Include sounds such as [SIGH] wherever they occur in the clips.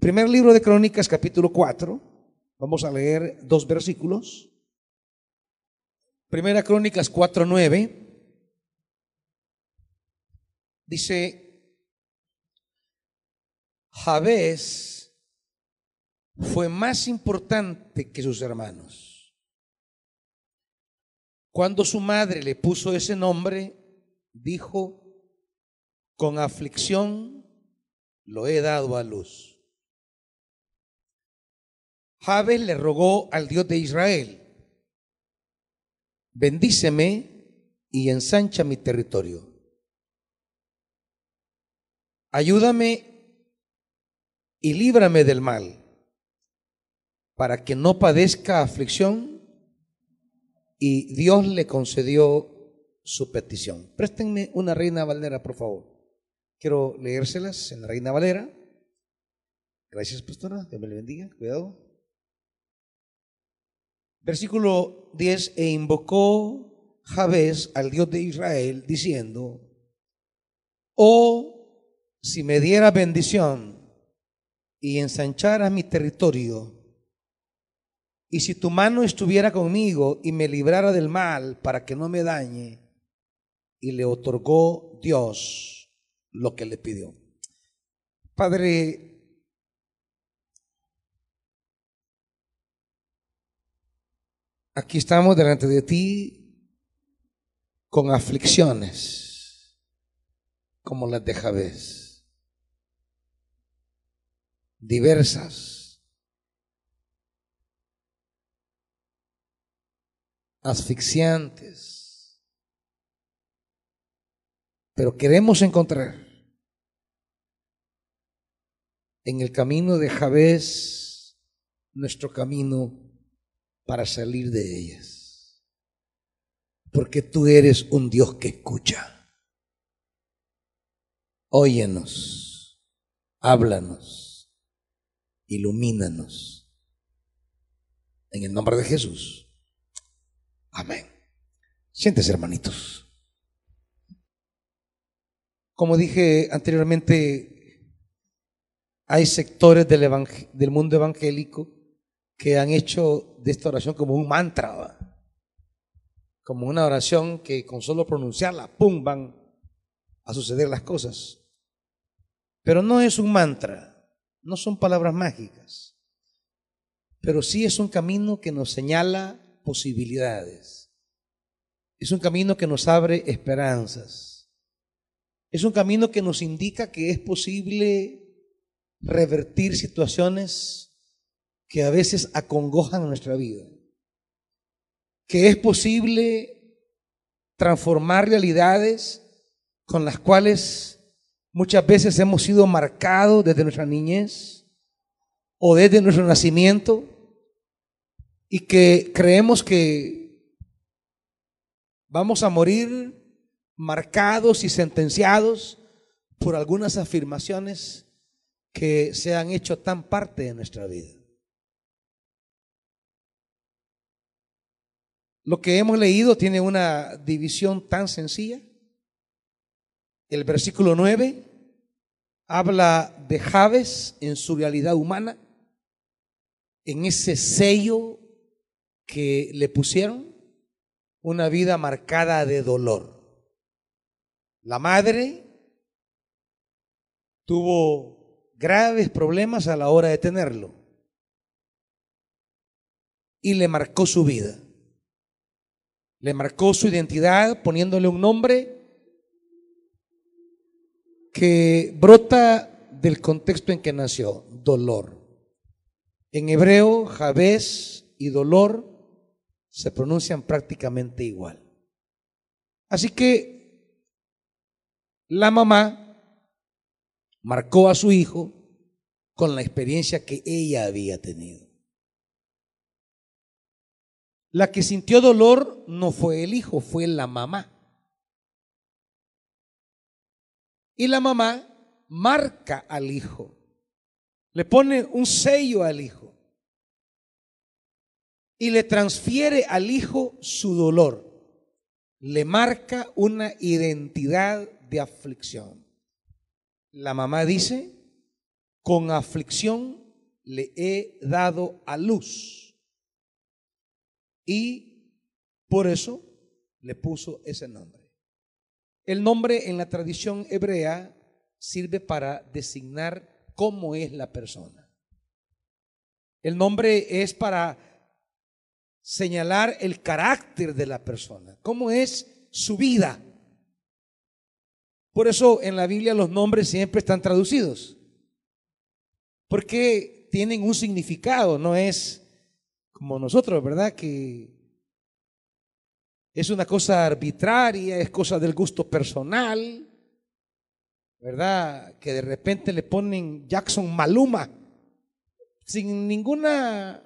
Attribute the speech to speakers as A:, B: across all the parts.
A: Primer libro de Crónicas, capítulo 4. Vamos a leer dos versículos. Primera Crónicas 4:9 dice, Jabez fue más importante que sus hermanos. Cuando su madre le puso ese nombre, dijo, con aflicción lo he dado a luz. Jabez le rogó al Dios de Israel, bendíceme y ensancha mi territorio. Ayúdame y líbrame del mal, para que no padezca aflicción. Y Dios le concedió su petición. Préstenme una reina valera, por favor. Quiero leérselas en la reina valera. Gracias, pastora. Dios me le bendiga. Cuidado. Versículo 10, e invocó Jabez al Dios de Israel, diciendo, oh, si me diera bendición y ensanchara mi territorio, y si tu mano estuviera conmigo y me librara del mal para que no me dañe, y le otorgó Dios lo que le pidió. Padre, Aquí estamos delante de ti con aflicciones como las de Javés, diversas, asfixiantes, pero queremos encontrar en el camino de Javés nuestro camino para salir de ellas. Porque tú eres un Dios que escucha. Óyenos, háblanos, ilumínanos. En el nombre de Jesús. Amén. Siéntese, hermanitos. Como dije anteriormente, hay sectores del, del mundo evangélico que han hecho de esta oración como un mantra, como una oración que con solo pronunciarla, ¡pum!, van a suceder las cosas. Pero no es un mantra, no son palabras mágicas, pero sí es un camino que nos señala posibilidades. Es un camino que nos abre esperanzas. Es un camino que nos indica que es posible revertir situaciones que a veces acongojan nuestra vida, que es posible transformar realidades con las cuales muchas veces hemos sido marcados desde nuestra niñez o desde nuestro nacimiento y que creemos que vamos a morir marcados y sentenciados por algunas afirmaciones que se han hecho tan parte de nuestra vida. Lo que hemos leído tiene una división tan sencilla. El versículo 9 habla de Javes en su realidad humana, en ese sello que le pusieron, una vida marcada de dolor. La madre tuvo graves problemas a la hora de tenerlo y le marcó su vida. Le marcó su identidad poniéndole un nombre que brota del contexto en que nació, dolor. En hebreo, Jabez y dolor se pronuncian prácticamente igual. Así que la mamá marcó a su hijo con la experiencia que ella había tenido. La que sintió dolor no fue el hijo, fue la mamá. Y la mamá marca al hijo, le pone un sello al hijo y le transfiere al hijo su dolor, le marca una identidad de aflicción. La mamá dice, con aflicción le he dado a luz. Y por eso le puso ese nombre. El nombre en la tradición hebrea sirve para designar cómo es la persona. El nombre es para señalar el carácter de la persona, cómo es su vida. Por eso en la Biblia los nombres siempre están traducidos, porque tienen un significado, no es como nosotros, ¿verdad? Que es una cosa arbitraria, es cosa del gusto personal, ¿verdad? Que de repente le ponen Jackson Maluma sin ninguna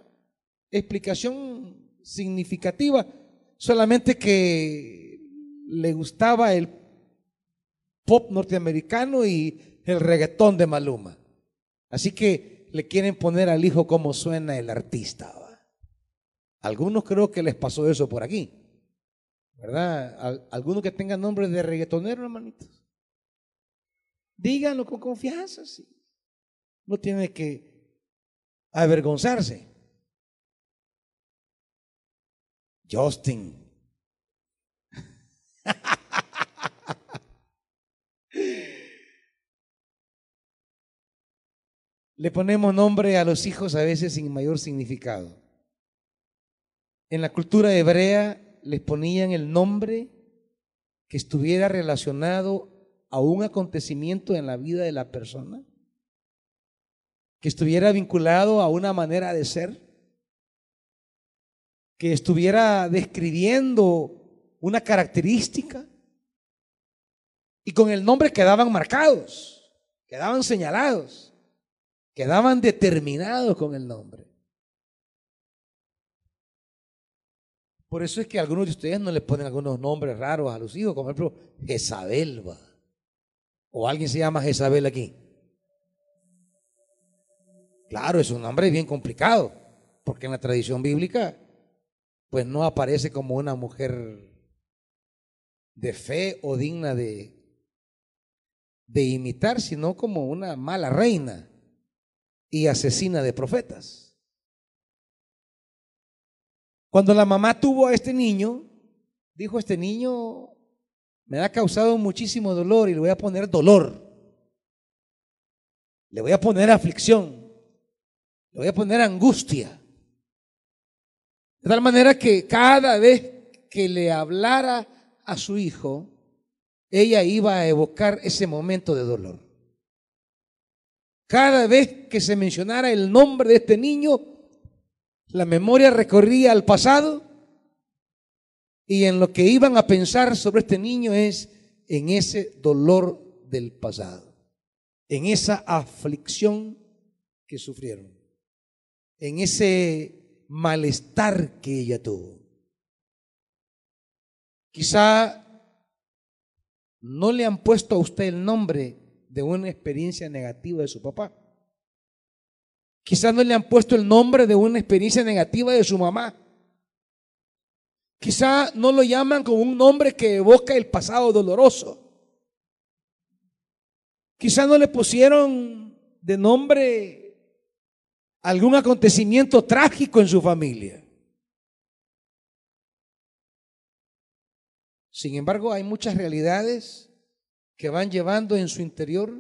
A: explicación significativa, solamente que le gustaba el pop norteamericano y el reggaetón de Maluma. Así que le quieren poner al hijo cómo suena el artista. Algunos creo que les pasó eso por aquí. ¿Verdad? Algunos que tengan nombre de reggaetonero, hermanitos. Díganlo con confianza, sí. No tiene que avergonzarse. Justin. [LAUGHS] Le ponemos nombre a los hijos a veces sin mayor significado. En la cultura hebrea les ponían el nombre que estuviera relacionado a un acontecimiento en la vida de la persona, que estuviera vinculado a una manera de ser, que estuviera describiendo una característica, y con el nombre quedaban marcados, quedaban señalados, quedaban determinados con el nombre. Por eso es que algunos de ustedes no le ponen algunos nombres raros a los hijos, como por ejemplo Jezabel. ¿O alguien se llama Jezabel aquí? Claro, es un nombre bien complicado, porque en la tradición bíblica, pues no aparece como una mujer de fe o digna de imitar, sino como una mala reina y asesina de profetas. Cuando la mamá tuvo a este niño, dijo, este niño me ha causado muchísimo dolor y le voy a poner dolor. Le voy a poner aflicción. Le voy a poner angustia. De tal manera que cada vez que le hablara a su hijo, ella iba a evocar ese momento de dolor. Cada vez que se mencionara el nombre de este niño, la memoria recorría al pasado y en lo que iban a pensar sobre este niño es en ese dolor del pasado, en esa aflicción que sufrieron, en ese malestar que ella tuvo. Quizá no le han puesto a usted el nombre de una experiencia negativa de su papá. Quizá no le han puesto el nombre de una experiencia negativa de su mamá. Quizá no lo llaman con un nombre que evoca el pasado doloroso. Quizá no le pusieron de nombre algún acontecimiento trágico en su familia. Sin embargo, hay muchas realidades que van llevando en su interior,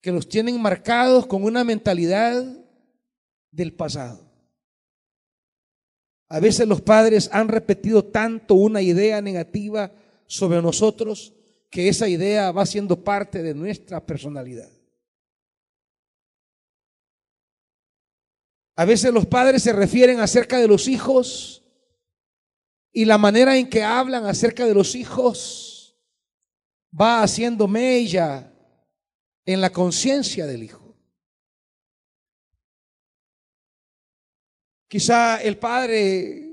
A: que los tienen marcados con una mentalidad del pasado. A veces los padres han repetido tanto una idea negativa sobre nosotros que esa idea va siendo parte de nuestra personalidad. A veces los padres se refieren acerca de los hijos y la manera en que hablan acerca de los hijos va haciendo mella en la conciencia del hijo. Quizá el padre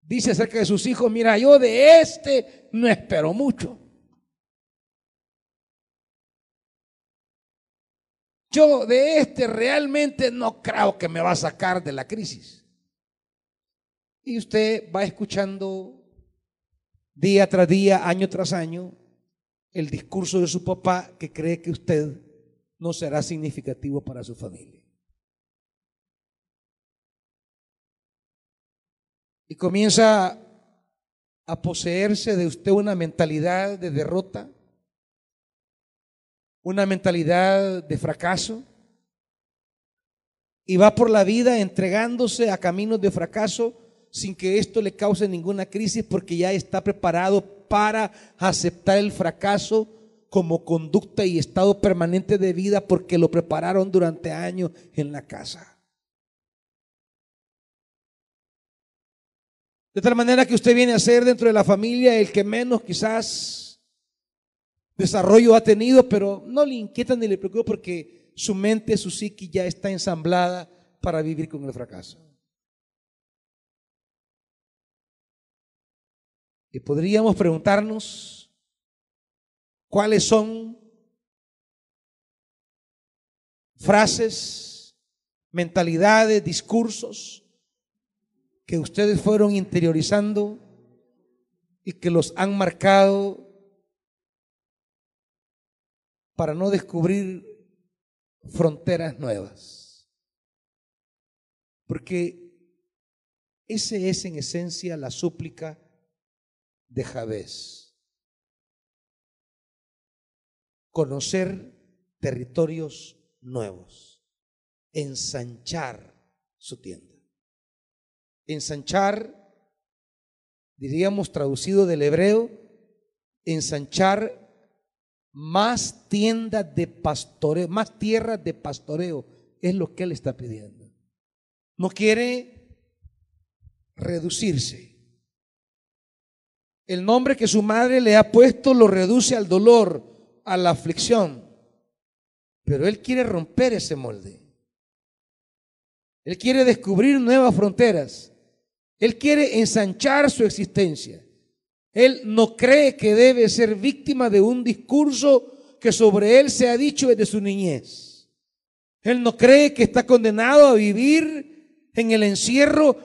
A: dice acerca de sus hijos, mira, yo de este no espero mucho. Yo de este realmente no creo que me va a sacar de la crisis. Y usted va escuchando día tras día, año tras año, el discurso de su papá que cree que usted no será significativo para su familia. Y comienza a poseerse de usted una mentalidad de derrota, una mentalidad de fracaso, y va por la vida entregándose a caminos de fracaso sin que esto le cause ninguna crisis porque ya está preparado para aceptar el fracaso como conducta y estado permanente de vida porque lo prepararon durante años en la casa. De tal manera que usted viene a ser dentro de la familia el que menos quizás desarrollo ha tenido, pero no le inquieta ni le preocupa porque su mente, su psiqui ya está ensamblada para vivir con el fracaso. Y podríamos preguntarnos cuáles son frases, mentalidades, discursos que ustedes fueron interiorizando y que los han marcado para no descubrir fronteras nuevas. Porque ese es en esencia la súplica de Javés. Conocer territorios nuevos, ensanchar su tienda. Ensanchar, diríamos traducido del hebreo, ensanchar más tiendas de pastoreo, más tierras de pastoreo, es lo que él está pidiendo. No quiere reducirse. El nombre que su madre le ha puesto lo reduce al dolor, a la aflicción. Pero él quiere romper ese molde. Él quiere descubrir nuevas fronteras. Él quiere ensanchar su existencia. Él no cree que debe ser víctima de un discurso que sobre él se ha dicho desde su niñez. Él no cree que está condenado a vivir en el encierro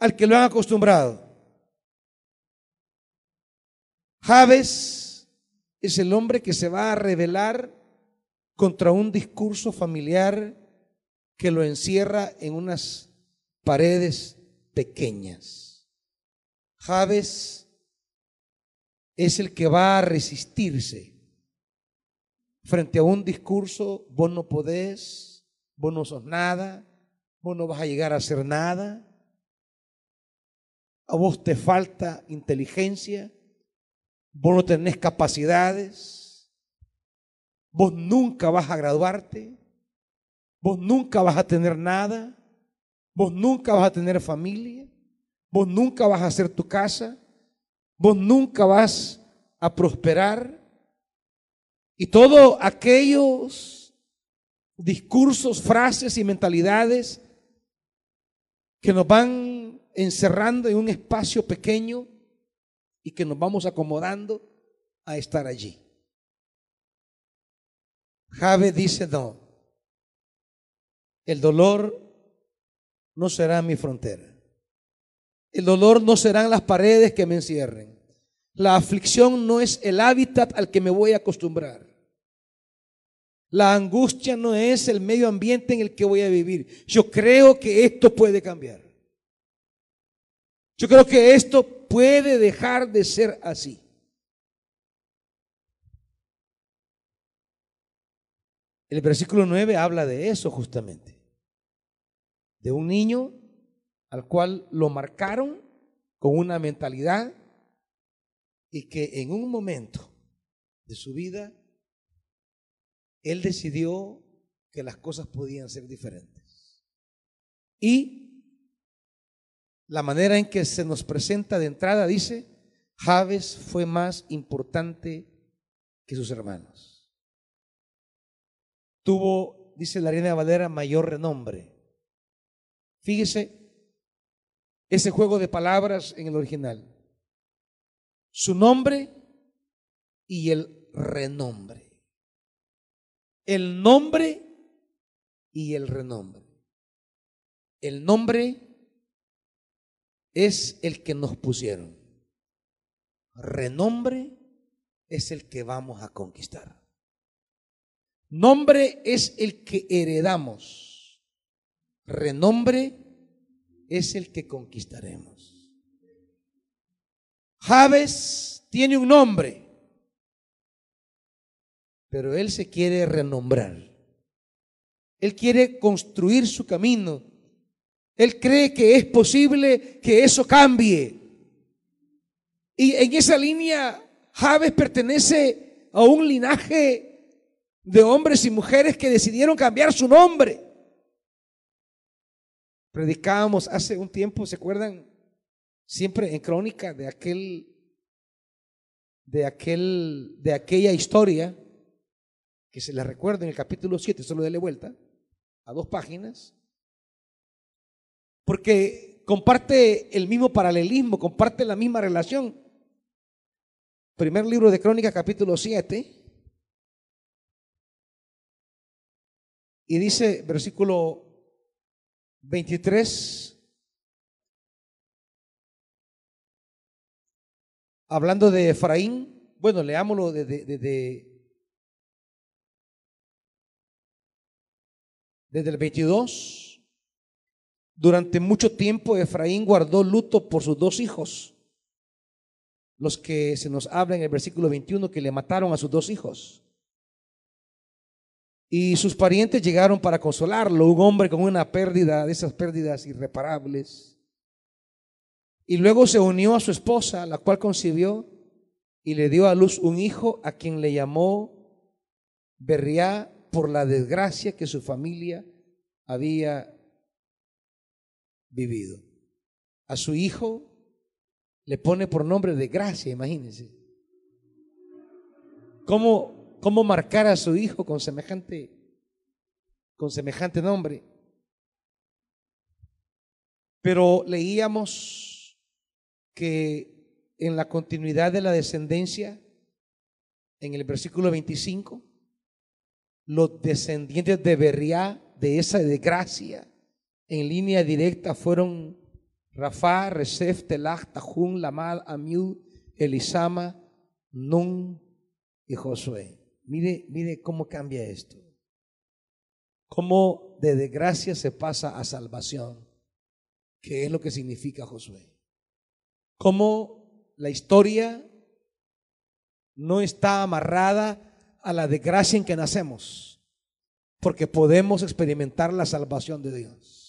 A: al que lo han acostumbrado. Javes es el hombre que se va a rebelar contra un discurso familiar que lo encierra en unas paredes pequeñas. Javes es el que va a resistirse frente a un discurso, vos no podés, vos no sos nada, vos no vas a llegar a ser nada, a vos te falta inteligencia, vos no tenés capacidades, vos nunca vas a graduarte, vos nunca vas a tener nada, Vos nunca vas a tener familia, vos nunca vas a hacer tu casa, vos nunca vas a prosperar. Y todos aquellos discursos, frases y mentalidades que nos van encerrando en un espacio pequeño y que nos vamos acomodando a estar allí. Jave dice no. El dolor no será mi frontera. El dolor no serán las paredes que me encierren. La aflicción no es el hábitat al que me voy a acostumbrar. La angustia no es el medio ambiente en el que voy a vivir. Yo creo que esto puede cambiar. Yo creo que esto puede dejar de ser así. El versículo 9 habla de eso justamente de un niño al cual lo marcaron con una mentalidad y que en un momento de su vida él decidió que las cosas podían ser diferentes. Y la manera en que se nos presenta de entrada dice, Javes fue más importante que sus hermanos. Tuvo, dice la reina Valera, mayor renombre. Fíjese ese juego de palabras en el original. Su nombre y el renombre. El nombre y el renombre. El nombre es el que nos pusieron. Renombre es el que vamos a conquistar. Nombre es el que heredamos. Renombre es el que conquistaremos. Javes tiene un nombre, pero él se quiere renombrar. Él quiere construir su camino. Él cree que es posible que eso cambie. Y en esa línea, Javes pertenece a un linaje de hombres y mujeres que decidieron cambiar su nombre. Predicábamos hace un tiempo, ¿se acuerdan? Siempre en crónica de aquel de aquel de aquella historia que se les recuerda en el capítulo 7, solo dele vuelta a dos páginas. Porque comparte el mismo paralelismo, comparte la misma relación. Primer libro de Crónica, capítulo 7. Y dice, versículo 23, hablando de Efraín, bueno, leámoslo desde, desde, desde el 22. Durante mucho tiempo Efraín guardó luto por sus dos hijos, los que se nos habla en el versículo 21 que le mataron a sus dos hijos. Y sus parientes llegaron para consolarlo, un hombre con una pérdida, de esas pérdidas irreparables. Y luego se unió a su esposa, la cual concibió y le dio a luz un hijo a quien le llamó Berriá por la desgracia que su familia había vivido. A su hijo le pone por nombre de gracia, imagínense. ¿Cómo cómo marcar a su hijo con semejante, con semejante nombre. Pero leíamos que en la continuidad de la descendencia, en el versículo 25, los descendientes de Berriá, de esa desgracia, en línea directa fueron Rafa, Resef, Telach, Tahun, Lamal, Amiud, Elisama, Nun y Josué. Mire, mire cómo cambia esto. Cómo de desgracia se pasa a salvación, que es lo que significa Josué. Cómo la historia no está amarrada a la desgracia en que nacemos, porque podemos experimentar la salvación de Dios.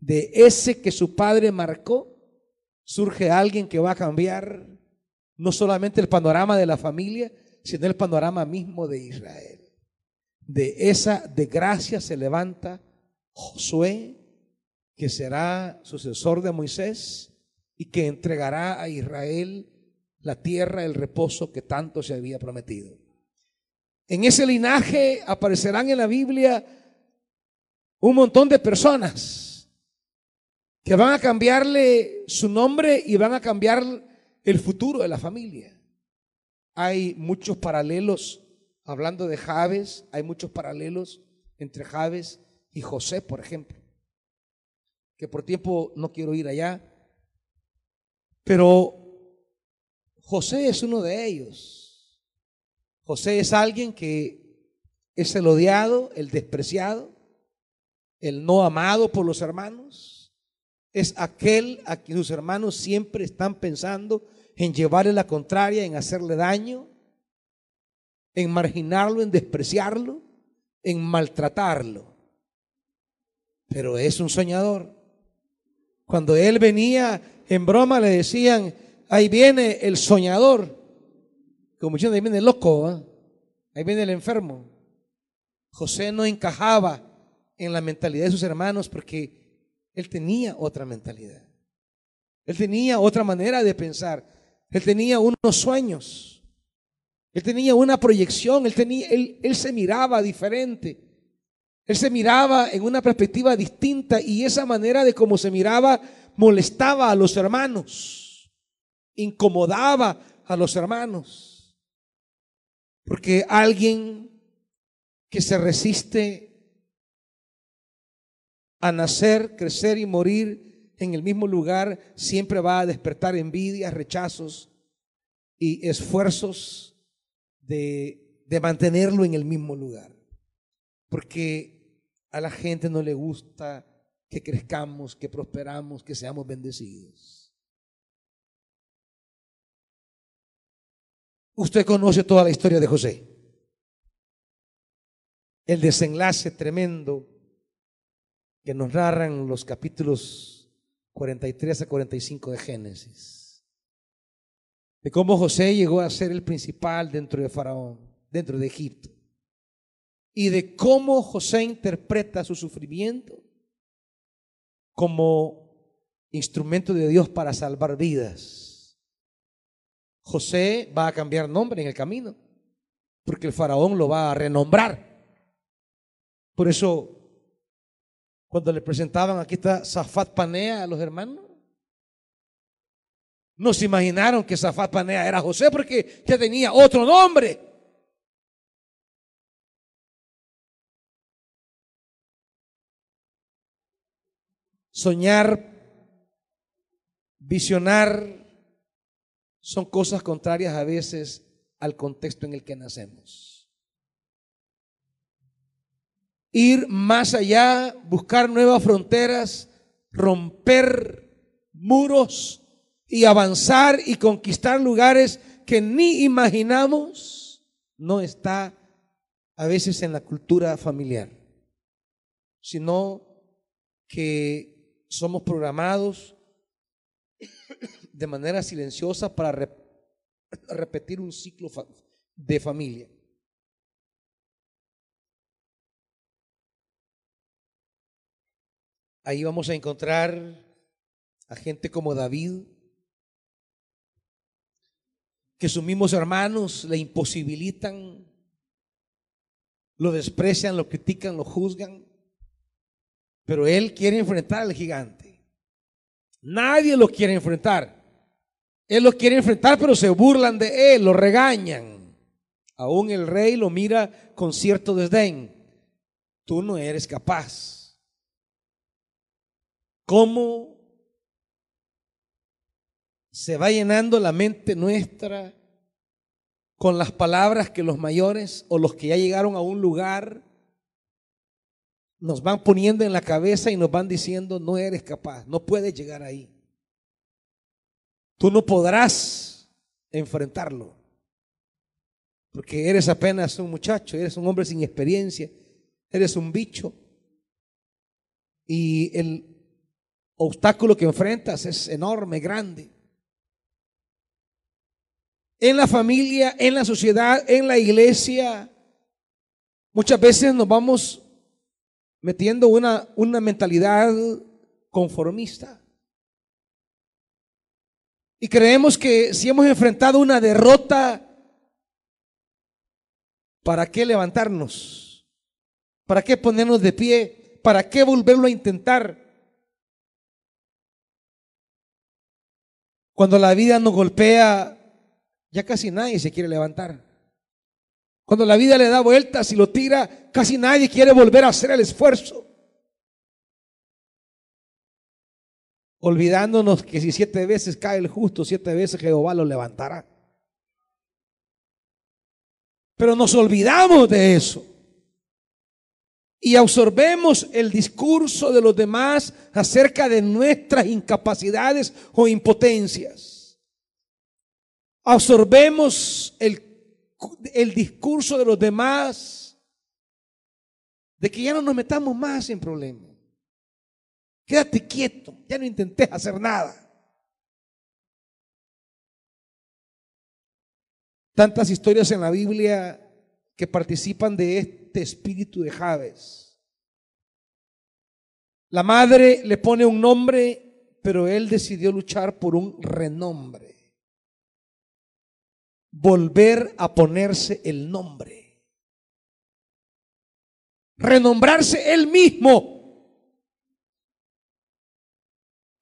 A: De ese que su padre marcó, surge alguien que va a cambiar no solamente el panorama de la familia, sino el panorama mismo de Israel. De esa desgracia se levanta Josué, que será sucesor de Moisés y que entregará a Israel la tierra, el reposo que tanto se había prometido. En ese linaje aparecerán en la Biblia un montón de personas que van a cambiarle su nombre y van a cambiar el futuro de la familia. Hay muchos paralelos, hablando de Javes, hay muchos paralelos entre Javes y José, por ejemplo, que por tiempo no quiero ir allá, pero José es uno de ellos. José es alguien que es el odiado, el despreciado, el no amado por los hermanos. Es aquel a quien sus hermanos siempre están pensando en llevarle la contraria, en hacerle daño, en marginarlo, en despreciarlo, en maltratarlo. Pero es un soñador. Cuando él venía en broma le decían, ahí viene el soñador. Como diciendo, ahí viene el loco, ¿ah? ahí viene el enfermo. José no encajaba en la mentalidad de sus hermanos porque él tenía otra mentalidad. Él tenía otra manera de pensar. Él tenía unos sueños. Él tenía una proyección. Él, tenía, él, él se miraba diferente. Él se miraba en una perspectiva distinta y esa manera de cómo se miraba molestaba a los hermanos, incomodaba a los hermanos. Porque alguien que se resiste a nacer, crecer y morir en el mismo lugar siempre va a despertar envidias, rechazos y esfuerzos de, de mantenerlo en el mismo lugar. Porque a la gente no le gusta que crezcamos, que prosperamos, que seamos bendecidos. Usted conoce toda la historia de José. El desenlace tremendo que nos narran los capítulos 43 a 45 de Génesis. De cómo José llegó a ser el principal dentro de Faraón, dentro de Egipto. Y de cómo José interpreta su sufrimiento como instrumento de Dios para salvar vidas. José va a cambiar nombre en el camino, porque el faraón lo va a renombrar. Por eso, cuando le presentaban, aquí está Zafat Panea a los hermanos, no se imaginaron que Zafat Panea era José porque ya tenía otro nombre. Soñar, visionar, son cosas contrarias a veces al contexto en el que nacemos. Ir más allá, buscar nuevas fronteras, romper muros y avanzar y conquistar lugares que ni imaginamos, no está a veces en la cultura familiar, sino que somos programados de manera silenciosa para repetir un ciclo de familia. Ahí vamos a encontrar a gente como David, que sus mismos hermanos le imposibilitan, lo desprecian, lo critican, lo juzgan. Pero él quiere enfrentar al gigante. Nadie lo quiere enfrentar. Él lo quiere enfrentar, pero se burlan de él, lo regañan. Aún el rey lo mira con cierto desdén. Tú no eres capaz. ¿Cómo se va llenando la mente nuestra con las palabras que los mayores o los que ya llegaron a un lugar nos van poniendo en la cabeza y nos van diciendo, no eres capaz, no puedes llegar ahí. Tú no podrás enfrentarlo, porque eres apenas un muchacho, eres un hombre sin experiencia, eres un bicho. Y el obstáculo que enfrentas es enorme, grande. En la familia, en la sociedad, en la iglesia, muchas veces nos vamos metiendo una, una mentalidad conformista. Y creemos que si hemos enfrentado una derrota, ¿para qué levantarnos? ¿Para qué ponernos de pie? ¿Para qué volverlo a intentar? Cuando la vida nos golpea, ya casi nadie se quiere levantar. Cuando la vida le da vueltas y lo tira, casi nadie quiere volver a hacer el esfuerzo. Olvidándonos que si siete veces cae el justo, siete veces Jehová lo levantará. Pero nos olvidamos de eso. Y absorbemos el discurso de los demás acerca de nuestras incapacidades o impotencias. Absorbemos el el discurso de los demás de que ya no nos metamos más en problemas. Quédate quieto, ya no intentes hacer nada. Tantas historias en la Biblia que participan de este espíritu de Javes. La madre le pone un nombre, pero él decidió luchar por un renombre volver a ponerse el nombre. Renombrarse él mismo.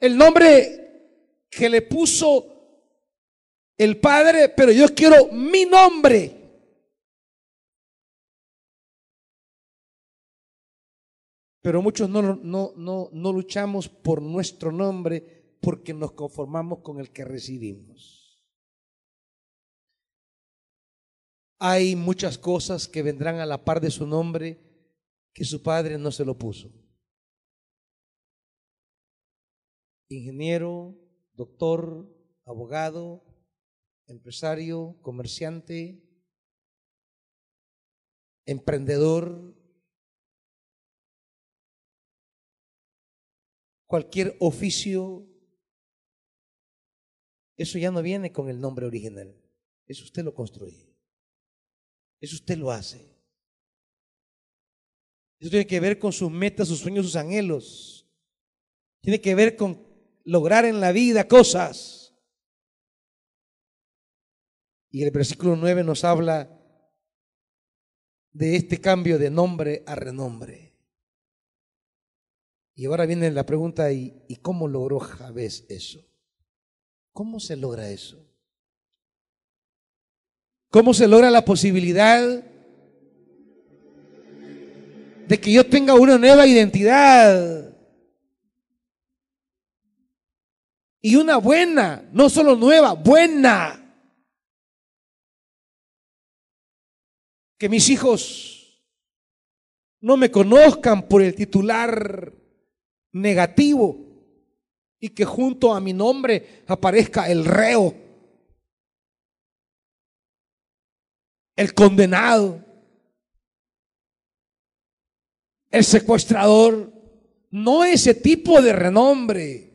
A: El nombre que le puso el Padre, pero yo quiero mi nombre. Pero muchos no, no, no, no luchamos por nuestro nombre porque nos conformamos con el que recibimos. hay muchas cosas que vendrán a la par de su nombre que su padre no se lo puso. Ingeniero, doctor, abogado, empresario, comerciante, emprendedor, cualquier oficio, eso ya no viene con el nombre original. Eso usted lo construye. Eso usted lo hace. Eso tiene que ver con sus metas, sus sueños, sus anhelos. Tiene que ver con lograr en la vida cosas. Y el versículo 9 nos habla de este cambio de nombre a renombre. Y ahora viene la pregunta, ¿y, ¿y cómo logró Javés eso? ¿Cómo se logra eso? ¿Cómo se logra la posibilidad de que yo tenga una nueva identidad? Y una buena, no solo nueva, buena. Que mis hijos no me conozcan por el titular negativo y que junto a mi nombre aparezca el reo, el condenado, el secuestrador, no ese tipo de renombre,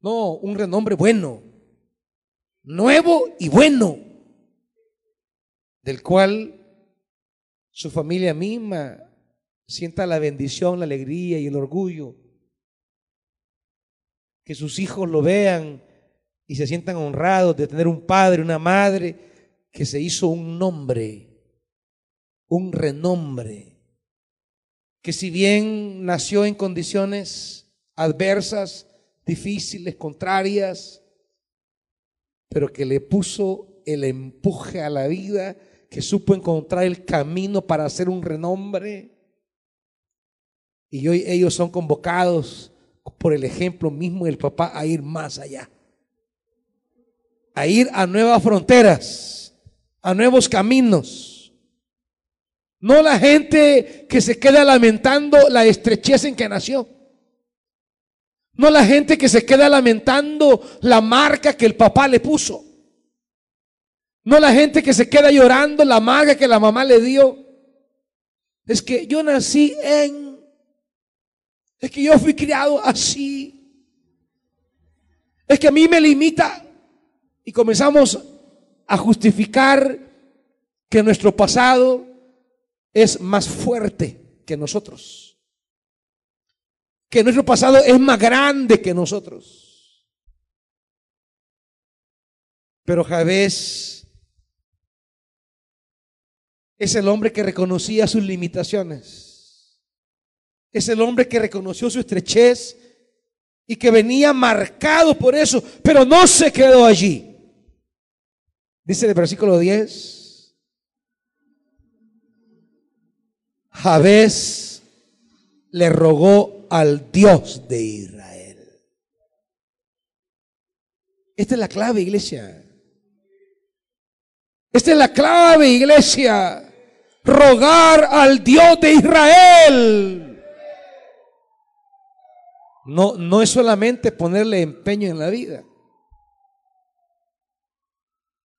A: no, un renombre bueno, nuevo y bueno, del cual su familia misma sienta la bendición, la alegría y el orgullo. Que sus hijos lo vean y se sientan honrados de tener un padre, una madre que se hizo un nombre, un renombre, que si bien nació en condiciones adversas, difíciles, contrarias, pero que le puso el empuje a la vida, que supo encontrar el camino para hacer un renombre y hoy ellos son convocados por el ejemplo mismo del papá a ir más allá. A ir a nuevas fronteras, a nuevos caminos. No la gente que se queda lamentando la estrechez en que nació. No la gente que se queda lamentando la marca que el papá le puso. No la gente que se queda llorando la marca que la mamá le dio. Es que yo nací en es que yo fui criado así. Es que a mí me limita. Y comenzamos a justificar que nuestro pasado es más fuerte que nosotros. Que nuestro pasado es más grande que nosotros. Pero Javés es el hombre que reconocía sus limitaciones es el hombre que reconoció su estrechez y que venía marcado por eso, pero no se quedó allí. Dice el versículo 10, Javés le rogó al Dios de Israel. Esta es la clave, iglesia. Esta es la clave, iglesia. Rogar al Dios de Israel. No, no es solamente ponerle empeño en la vida.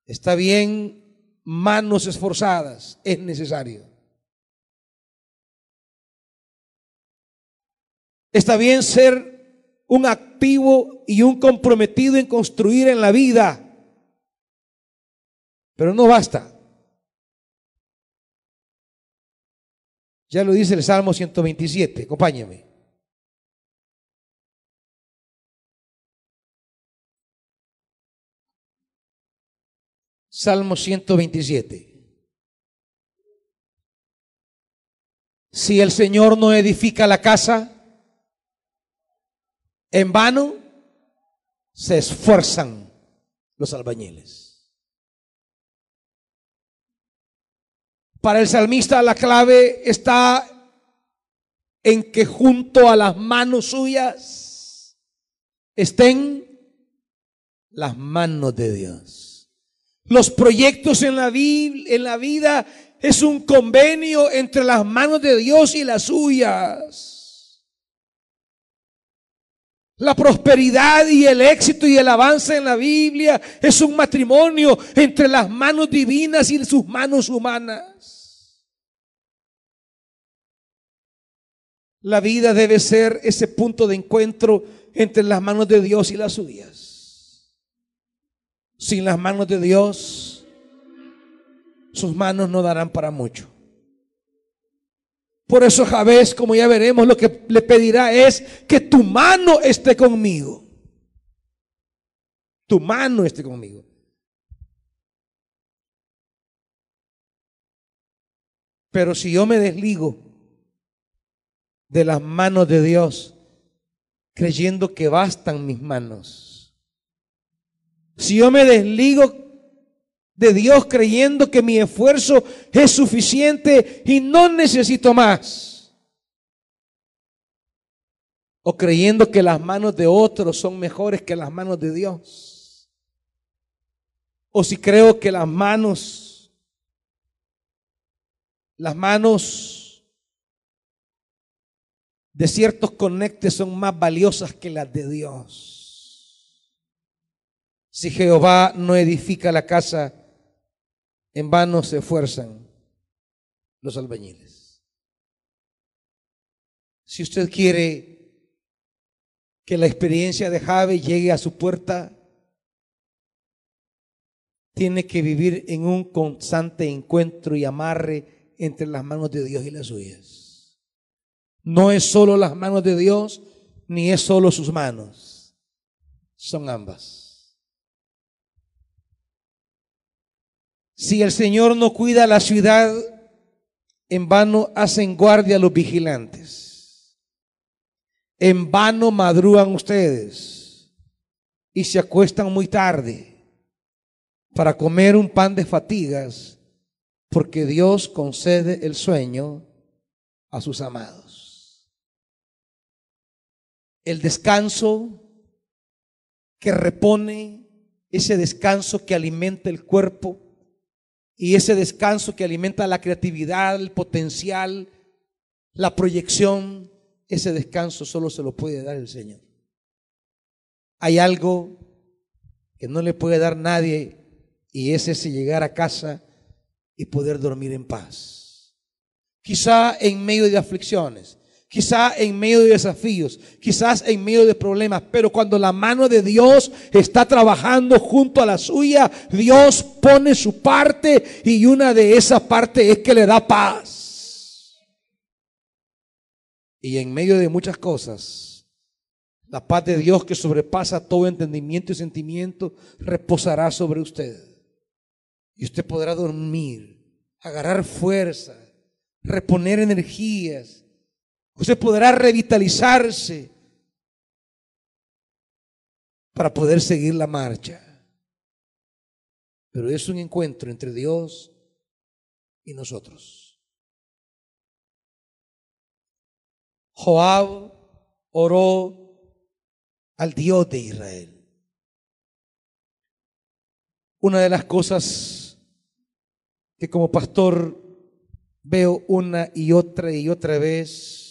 A: Está bien manos esforzadas, es necesario. Está bien ser un activo y un comprometido en construir en la vida, pero no basta. Ya lo dice el Salmo 127, acompáñame. Salmo 127. Si el Señor no edifica la casa, en vano se esfuerzan los albañiles. Para el salmista la clave está en que junto a las manos suyas estén las manos de Dios. Los proyectos en la, en la vida es un convenio entre las manos de Dios y las suyas. La prosperidad y el éxito y el avance en la Biblia es un matrimonio entre las manos divinas y sus manos humanas. La vida debe ser ese punto de encuentro entre las manos de Dios y las suyas. Sin las manos de Dios, sus manos no darán para mucho. Por eso Javés, como ya veremos, lo que le pedirá es que tu mano esté conmigo. Tu mano esté conmigo. Pero si yo me desligo de las manos de Dios, creyendo que bastan mis manos, si yo me desligo de Dios creyendo que mi esfuerzo es suficiente y no necesito más. O creyendo que las manos de otros son mejores que las manos de Dios. O si creo que las manos, las manos de ciertos conectes son más valiosas que las de Dios. Si Jehová no edifica la casa, en vano se esfuerzan los albañiles. Si usted quiere que la experiencia de Jave llegue a su puerta, tiene que vivir en un constante encuentro y amarre entre las manos de Dios y las suyas. No es solo las manos de Dios, ni es solo sus manos, son ambas. Si el Señor no cuida la ciudad, en vano hacen guardia los vigilantes. En vano madrugan ustedes y se acuestan muy tarde para comer un pan de fatigas, porque Dios concede el sueño a sus amados. El descanso que repone, ese descanso que alimenta el cuerpo, y ese descanso que alimenta la creatividad, el potencial, la proyección, ese descanso solo se lo puede dar el Señor. Hay algo que no le puede dar nadie y es ese llegar a casa y poder dormir en paz. Quizá en medio de aflicciones, quizá en medio de desafíos, quizás en medio de problemas, pero cuando la mano de Dios está trabajando junto a la suya, Dios pone su parte y una de esas partes es que le da paz. Y en medio de muchas cosas, la paz de Dios que sobrepasa todo entendimiento y sentimiento reposará sobre usted. Y usted podrá dormir, agarrar fuerza, reponer energías Usted podrá revitalizarse para poder seguir la marcha. Pero es un encuentro entre Dios y nosotros. Joab oró al Dios de Israel. Una de las cosas que como pastor veo una y otra y otra vez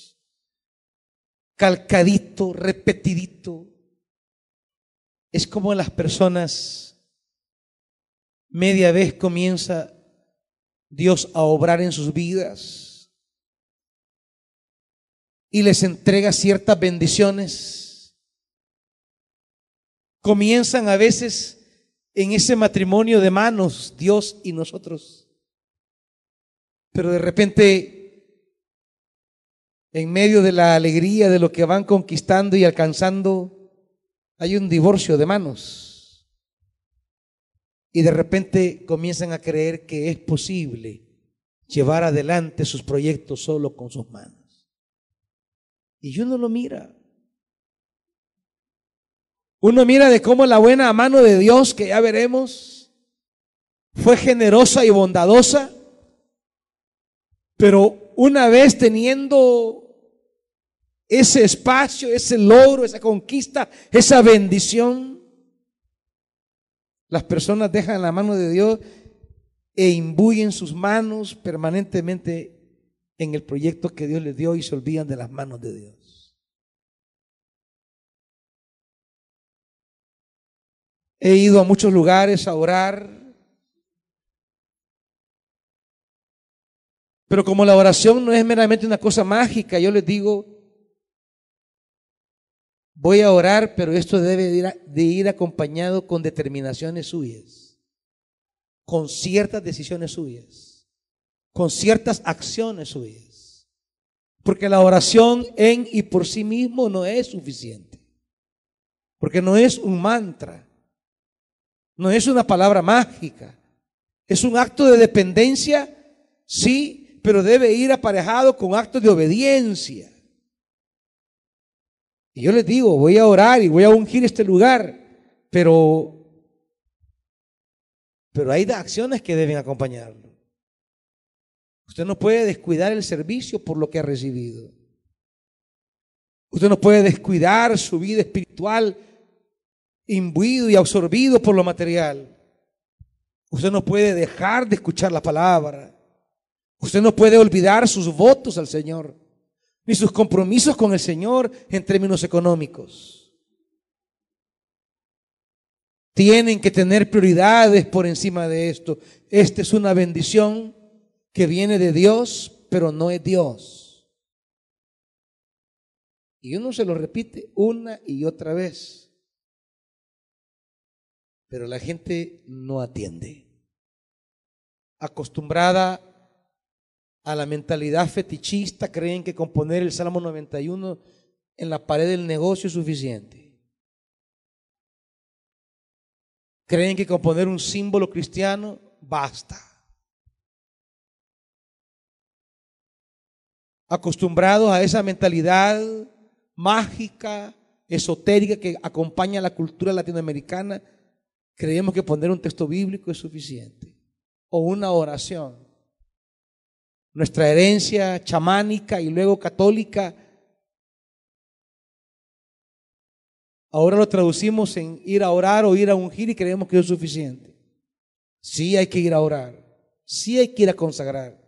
A: calcadito, repetidito. Es como las personas media vez comienza Dios a obrar en sus vidas y les entrega ciertas bendiciones. Comienzan a veces en ese matrimonio de manos, Dios y nosotros. Pero de repente en medio de la alegría de lo que van conquistando y alcanzando, hay un divorcio de manos. Y de repente comienzan a creer que es posible llevar adelante sus proyectos solo con sus manos. Y uno lo mira. Uno mira de cómo la buena mano de Dios, que ya veremos, fue generosa y bondadosa, pero una vez teniendo ese espacio, ese logro, esa conquista, esa bendición, Las personas dejan la mano de Dios e imbuyen sus manos permanentemente en el proyecto que Dios les dio y se olvidan de las manos de Dios. He ido a muchos lugares a orar, pero como la oración no es meramente una cosa mágica, yo les digo, voy a orar, pero esto debe de ir, acompañado con determinaciones suyas, con ciertas decisiones suyas, con ciertas acciones suyas. Porque la oración en y por sí mismo no es suficiente. Porque no es un mantra, no es una palabra mágica, es un acto de dependencia, sí, pero debe ir aparejado con actos de obediencia. Y yo les digo, voy a orar y voy a ungir este lugar, pero, pero hay acciones que deben acompañarlo. Usted no puede descuidar el servicio por lo que ha recibido. Usted no puede descuidar su vida espiritual imbuido y absorbido por lo material. Usted no puede dejar de escuchar la palabra. Usted no puede olvidar sus votos al Señor ni sus compromisos con el Señor en términos económicos. Tienen que tener prioridades por encima de esto. Esta es una bendición que viene de Dios, pero no es Dios. Y uno se lo repite una y otra vez. Pero la gente no atiende. Acostumbrada a la mentalidad fetichista, creen que con poner el Salmo 91 en la pared del negocio es suficiente. Creen que con poner un símbolo cristiano basta. Acostumbrados a esa mentalidad mágica, esotérica que acompaña a la cultura latinoamericana, creemos que poner un texto bíblico es suficiente. O una oración nuestra herencia chamánica y luego católica, ahora lo traducimos en ir a orar o ir a ungir y creemos que es suficiente. Sí hay que ir a orar, sí hay que ir a consagrar,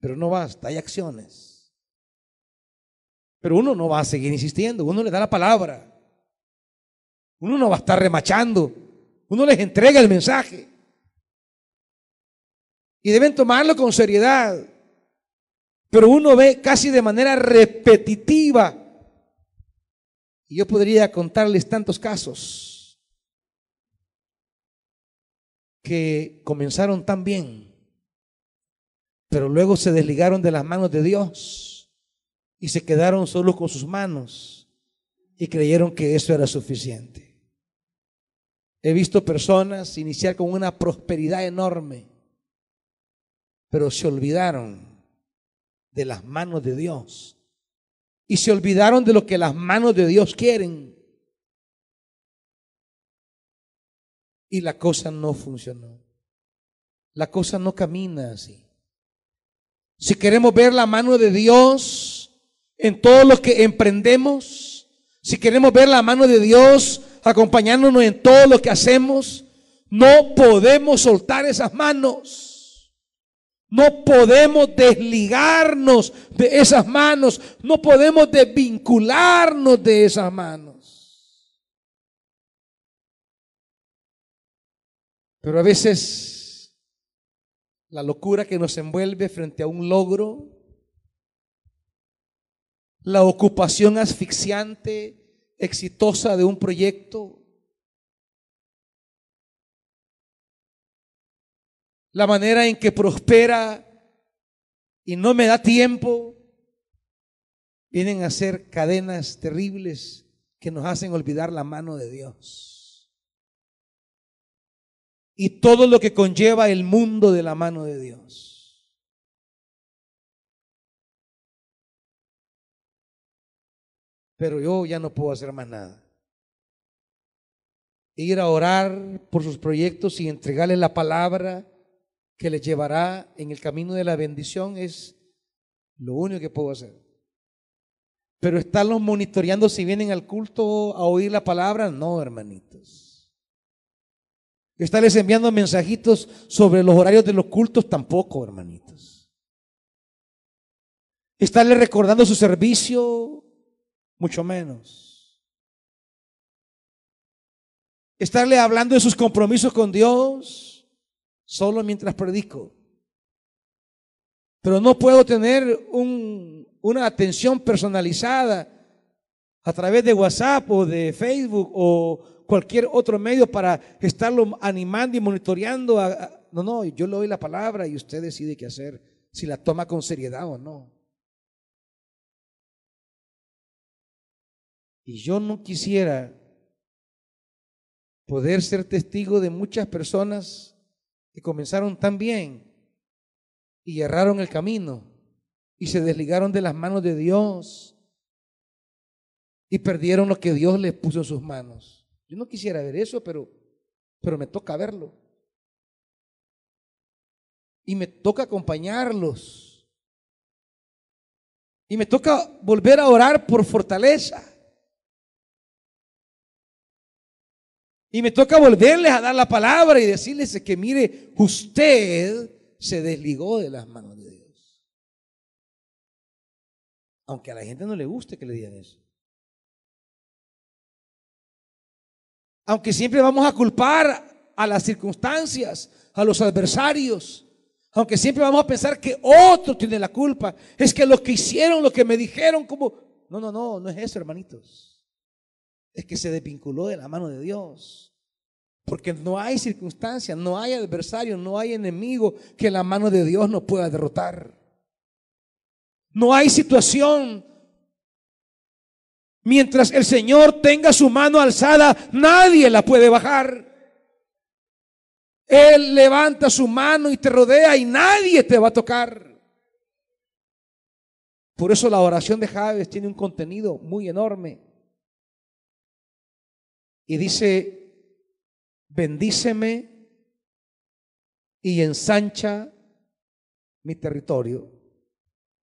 A: pero no basta, hay acciones. Pero uno no va a seguir insistiendo, uno le da la palabra, uno no va a estar remachando, uno les entrega el mensaje. Y deben tomarlo con seriedad. Pero uno ve casi de manera repetitiva. Y yo podría contarles tantos casos que comenzaron tan bien, pero luego se desligaron de las manos de Dios y se quedaron solo con sus manos y creyeron que eso era suficiente. He visto personas iniciar con una prosperidad enorme pero se olvidaron de las manos de Dios. Y se olvidaron de lo que las manos de Dios quieren. Y la cosa no funcionó. La cosa no camina así. Si queremos ver la mano de Dios en todo lo que emprendemos, si queremos ver la mano de Dios acompañándonos en todo lo que hacemos, no podemos soltar esas manos. No podemos desligarnos de esas manos. No podemos desvincularnos de esas manos. Pero a veces la locura que nos envuelve frente a un logro, la ocupación asfixiante, exitosa de un proyecto, la manera en que prospera y no me da tiempo, vienen a ser cadenas terribles que nos hacen olvidar la mano de Dios. Y todo lo que conlleva el mundo de la mano de Dios. Pero yo ya no puedo hacer más nada. Ir a orar por sus proyectos y entregarle la palabra que les llevará en el camino de la bendición es lo único que puedo hacer. Pero estarlos monitoreando si vienen al culto a oír la palabra, no, hermanitos. Estarles enviando mensajitos sobre los horarios de los cultos tampoco, hermanitos. Estarles recordando su servicio, mucho menos. Estarle hablando de sus compromisos con Dios, solo mientras predico. Pero no puedo tener una atención personalizada a través de WhatsApp o de Facebook o cualquier otro medio para estarlo animando y monitoreando. no, no, yo le doy la palabra y usted decide qué hacer, si la toma con seriedad o no. Y yo no quisiera poder ser testigo de muchas personas que comenzaron tan bien y erraron el camino y se desligaron de las manos de Dios y perdieron lo que Dios les puso en sus manos. Yo no quisiera ver eso, pero, pero me toca verlo. Y me toca acompañarlos. Y me toca volver a orar por fortaleza. Y me toca volverles a dar la palabra y decirles que mire, usted se desligó de las manos de Dios. Aunque a la gente no le guste que le digan eso. Aunque siempre vamos a culpar a las circunstancias, a los adversarios. Aunque siempre vamos a pensar que otro tiene la culpa. Es que lo que hicieron, lo que me dijeron, como... No, no, no, no es eso, hermanitos. Es que se desvinculó de la mano de Dios. Porque no hay circunstancia, no hay adversario, no hay enemigo que la mano de Dios no pueda derrotar. No hay situación Mientras el Señor tenga su mano alzada, nadie la puede bajar. Él levanta su mano y te rodea y nadie te va a tocar. Por eso la oración de Javes tiene un contenido muy enorme. Y dice, bendíceme y ensancha mi territorio.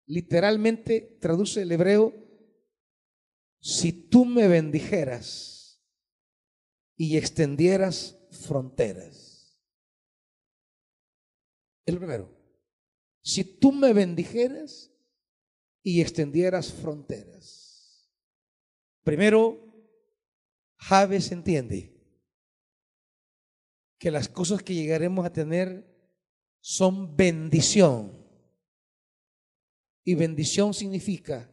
A: Literalmente traduce el hebreo si tú me bendijeras y extendieras fronteras. El primero, si tú me bendijeras y extendieras fronteras. Primero, Javes entiende que las cosas que llegaremos a tener son bendición. Y bendición significa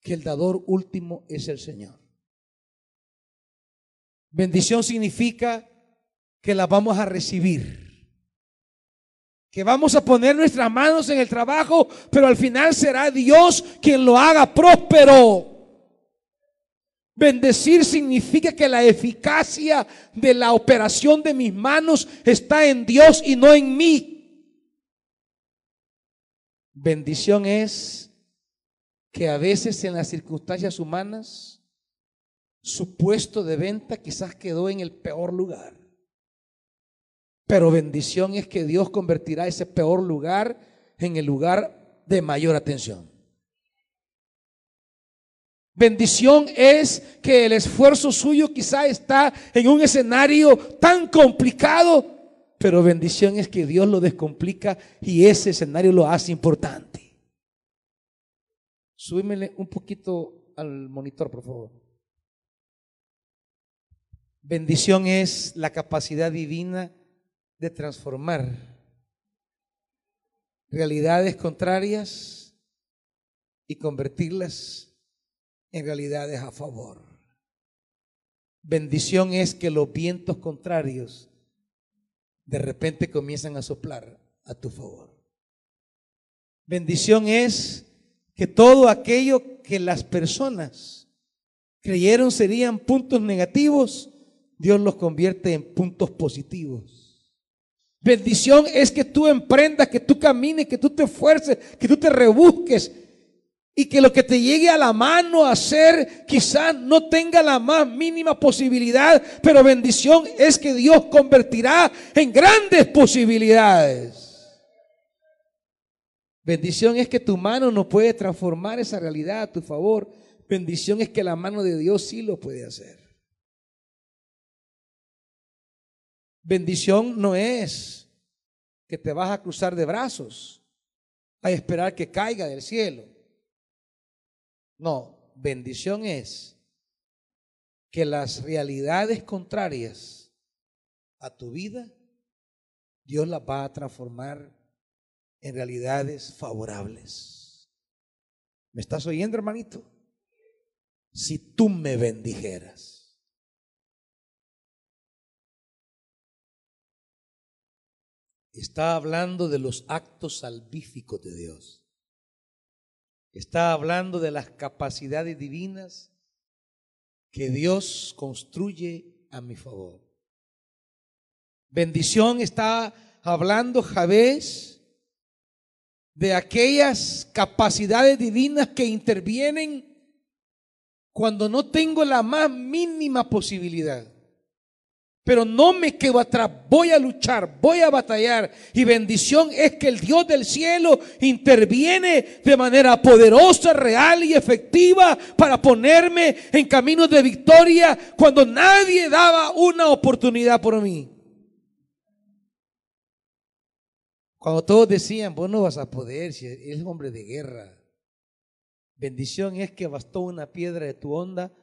A: que el dador último es el Señor. Bendición significa que la vamos a recibir. Que vamos a poner nuestras manos en el trabajo, pero al final será Dios quien lo haga próspero. Bendecir significa que la eficacia de la operación de mis manos está en Dios y no en mí. Bendición es que a veces en las circunstancias humanas su puesto de venta quizás quedó en el peor lugar. Pero bendición es que Dios convertirá ese peor lugar en el lugar de mayor atención. Bendición es que el esfuerzo suyo quizá está en un escenario tan complicado, pero bendición es que Dios lo descomplica y ese escenario lo hace importante. Súbemele un poquito al monitor, por favor. Bendición es la capacidad divina de transformar realidades contrarias y convertirlas en realidades a favor. Bendición es que los vientos contrarios de repente comienzan a soplar a tu favor. Bendición es que todo aquello que las personas creyeron serían puntos negativos, Dios los convierte en puntos positivos. Bendición es que tú emprendas, que tú camines, que tú te esfuerces, que tú te rebusques y que lo que te llegue a la mano a hacer quizás no tenga la más mínima posibilidad, pero bendición es que Dios convertirá en grandes posibilidades. Bendición es que tu mano no puede transformar esa realidad a tu favor. Bendición es que la mano de Dios sí lo puede hacer. Bendición no es que te vas a cruzar de brazos a esperar que caiga del cielo. No, bendición es que las realidades contrarias a tu vida, Dios las va a transformar en realidades favorables. ¿Me estás oyendo, hermanito? Si tú me bendijeras. Está hablando de los actos salvíficos de Dios. Está hablando de las capacidades divinas que Dios construye a mi favor. Bendición está hablando Javés de aquellas capacidades divinas que intervienen cuando no tengo la más mínima posibilidad. Pero no me quedo atrás, voy a luchar, voy a batallar. Y bendición es que el Dios del cielo interviene de manera poderosa, real y efectiva para ponerme en caminos de victoria cuando nadie daba una oportunidad por mí. Cuando todos decían, vos no vas a poder si eres hombre de guerra. Bendición es que bastó una piedra de tu onda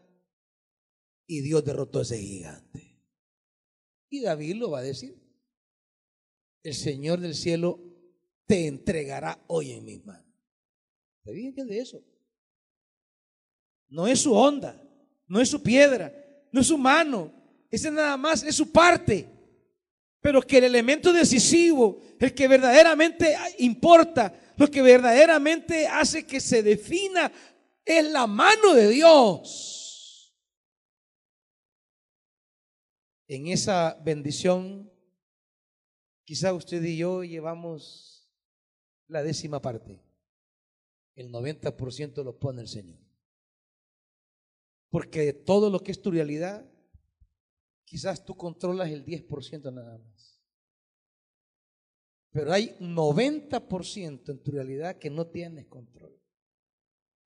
A: y Dios derrotó a ese gigante. Y David lo va a decir. El Señor del cielo te entregará hoy en mis manos. ¿Te de eso? No es su onda, no es su piedra, no es su mano. Ese nada más es su parte. Pero que el elemento decisivo, el que verdaderamente importa, lo que verdaderamente hace que se defina, es la mano de Dios. En esa bendición, quizá usted y yo llevamos la décima parte. El 90% lo pone el Señor. Porque todo lo que es tu realidad, quizás tú controlas el 10% nada más. Pero hay 90% en tu realidad que no tienes control.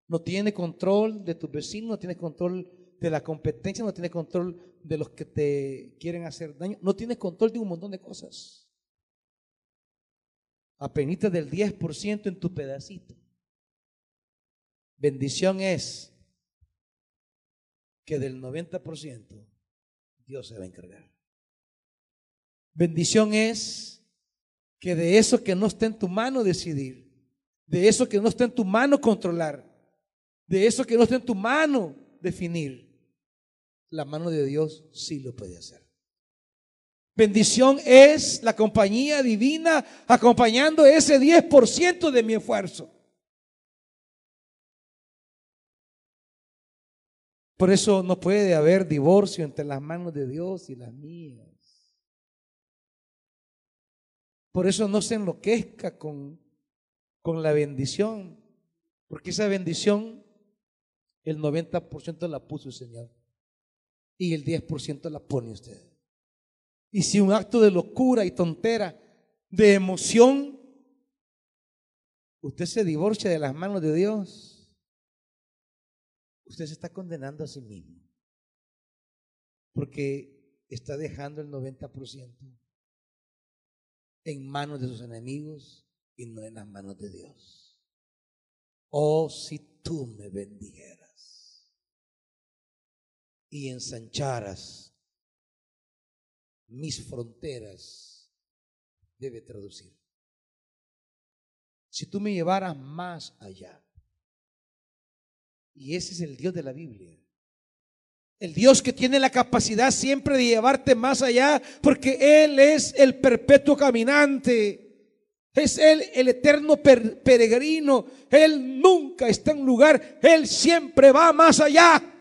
A: No tiene control de tus vecinos, no tienes control de la competencia, no tienes control de los que te quieren hacer daño, no tienes control de un montón de cosas. Apenas del 10% en tu pedacito. Bendición es que del 90% Dios se va a encargar. Bendición es que de eso que no está en tu mano decidir, de eso que no está en tu mano controlar, de eso que no está en tu mano definir, la mano de Dios sí lo puede hacer. Bendición es la compañía divina acompañando ese 10% de mi esfuerzo. Por eso no puede haber divorcio entre las manos de Dios y las mías. Por eso no se enloquezca con, con la bendición, porque esa bendición el 90% la puso el Señor y el 10% la pone usted. Y si un acto de locura y tontera, de emoción, usted se divorcia de las manos de Dios, usted se está condenando a sí mismo. Porque está dejando el 90% en manos de sus enemigos y no en las manos de Dios. Oh, si tú me bendijeras y ensancharas mis fronteras, debe traducir. Si tú me llevaras más allá, y ese es el Dios de la Biblia, el Dios que tiene la capacidad siempre de llevarte más allá, porque Él es el perpetuo caminante. Es Él el eterno peregrino. Él nunca está en lugar. Él siempre va más allá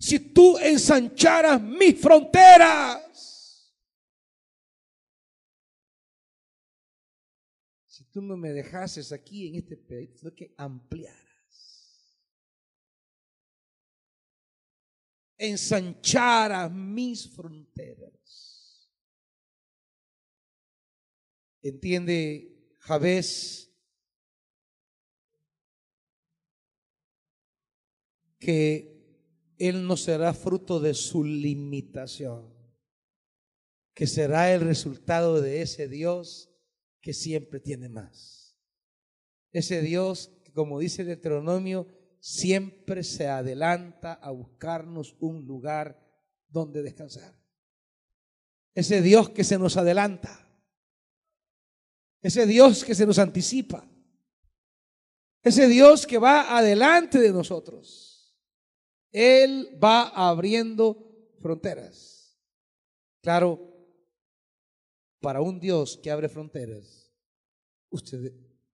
A: si tú ensancharas mis fronteras. Si tú no me dejases aquí en este pedacito, que ampliaras. Ensancharas mis fronteras. Entiende Javés que él no será fruto de su limitación. que será el resultado de ese Dios que siempre tiene más. Ese Dios que, como dice Deuteronomio, siempre se adelanta a buscarnos un lugar donde descansar. Ese Dios que se nos adelanta. Ese Dios que se nos anticipa. Ese Dios que va adelante de nosotros. Él va abriendo fronteras. Claro, para un Dios que abre fronteras, usted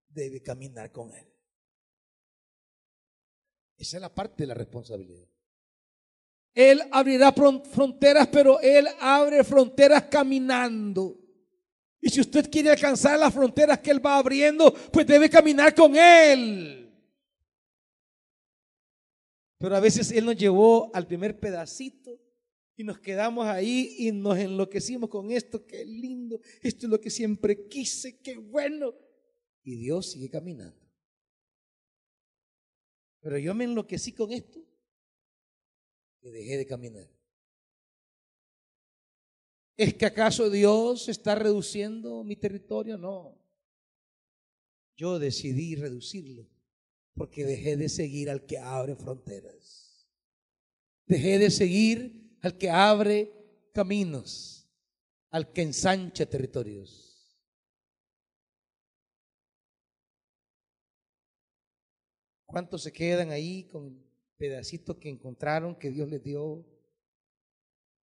A: debe caminar con Él. Esa es la parte de la responsabilidad. Él abrirá fronteras, pero Él abre fronteras caminando. Y si usted quiere alcanzar las fronteras que Él va abriendo, pues debe caminar con Él. Pero a veces Él nos llevó al primer pedacito y nos quedamos ahí y nos enloquecimos con esto, qué lindo, esto es lo que siempre quise, qué bueno. Y Dios sigue caminando. Pero yo me enloquecí con esto y dejé de caminar. ¿Es que acaso Dios está reduciendo mi territorio? No. Yo decidí reducirlo porque dejé de seguir al que abre fronteras. Dejé de seguir al que abre caminos, al que ensancha territorios. ¿Cuántos se quedan ahí con pedacitos que encontraron que Dios les dio?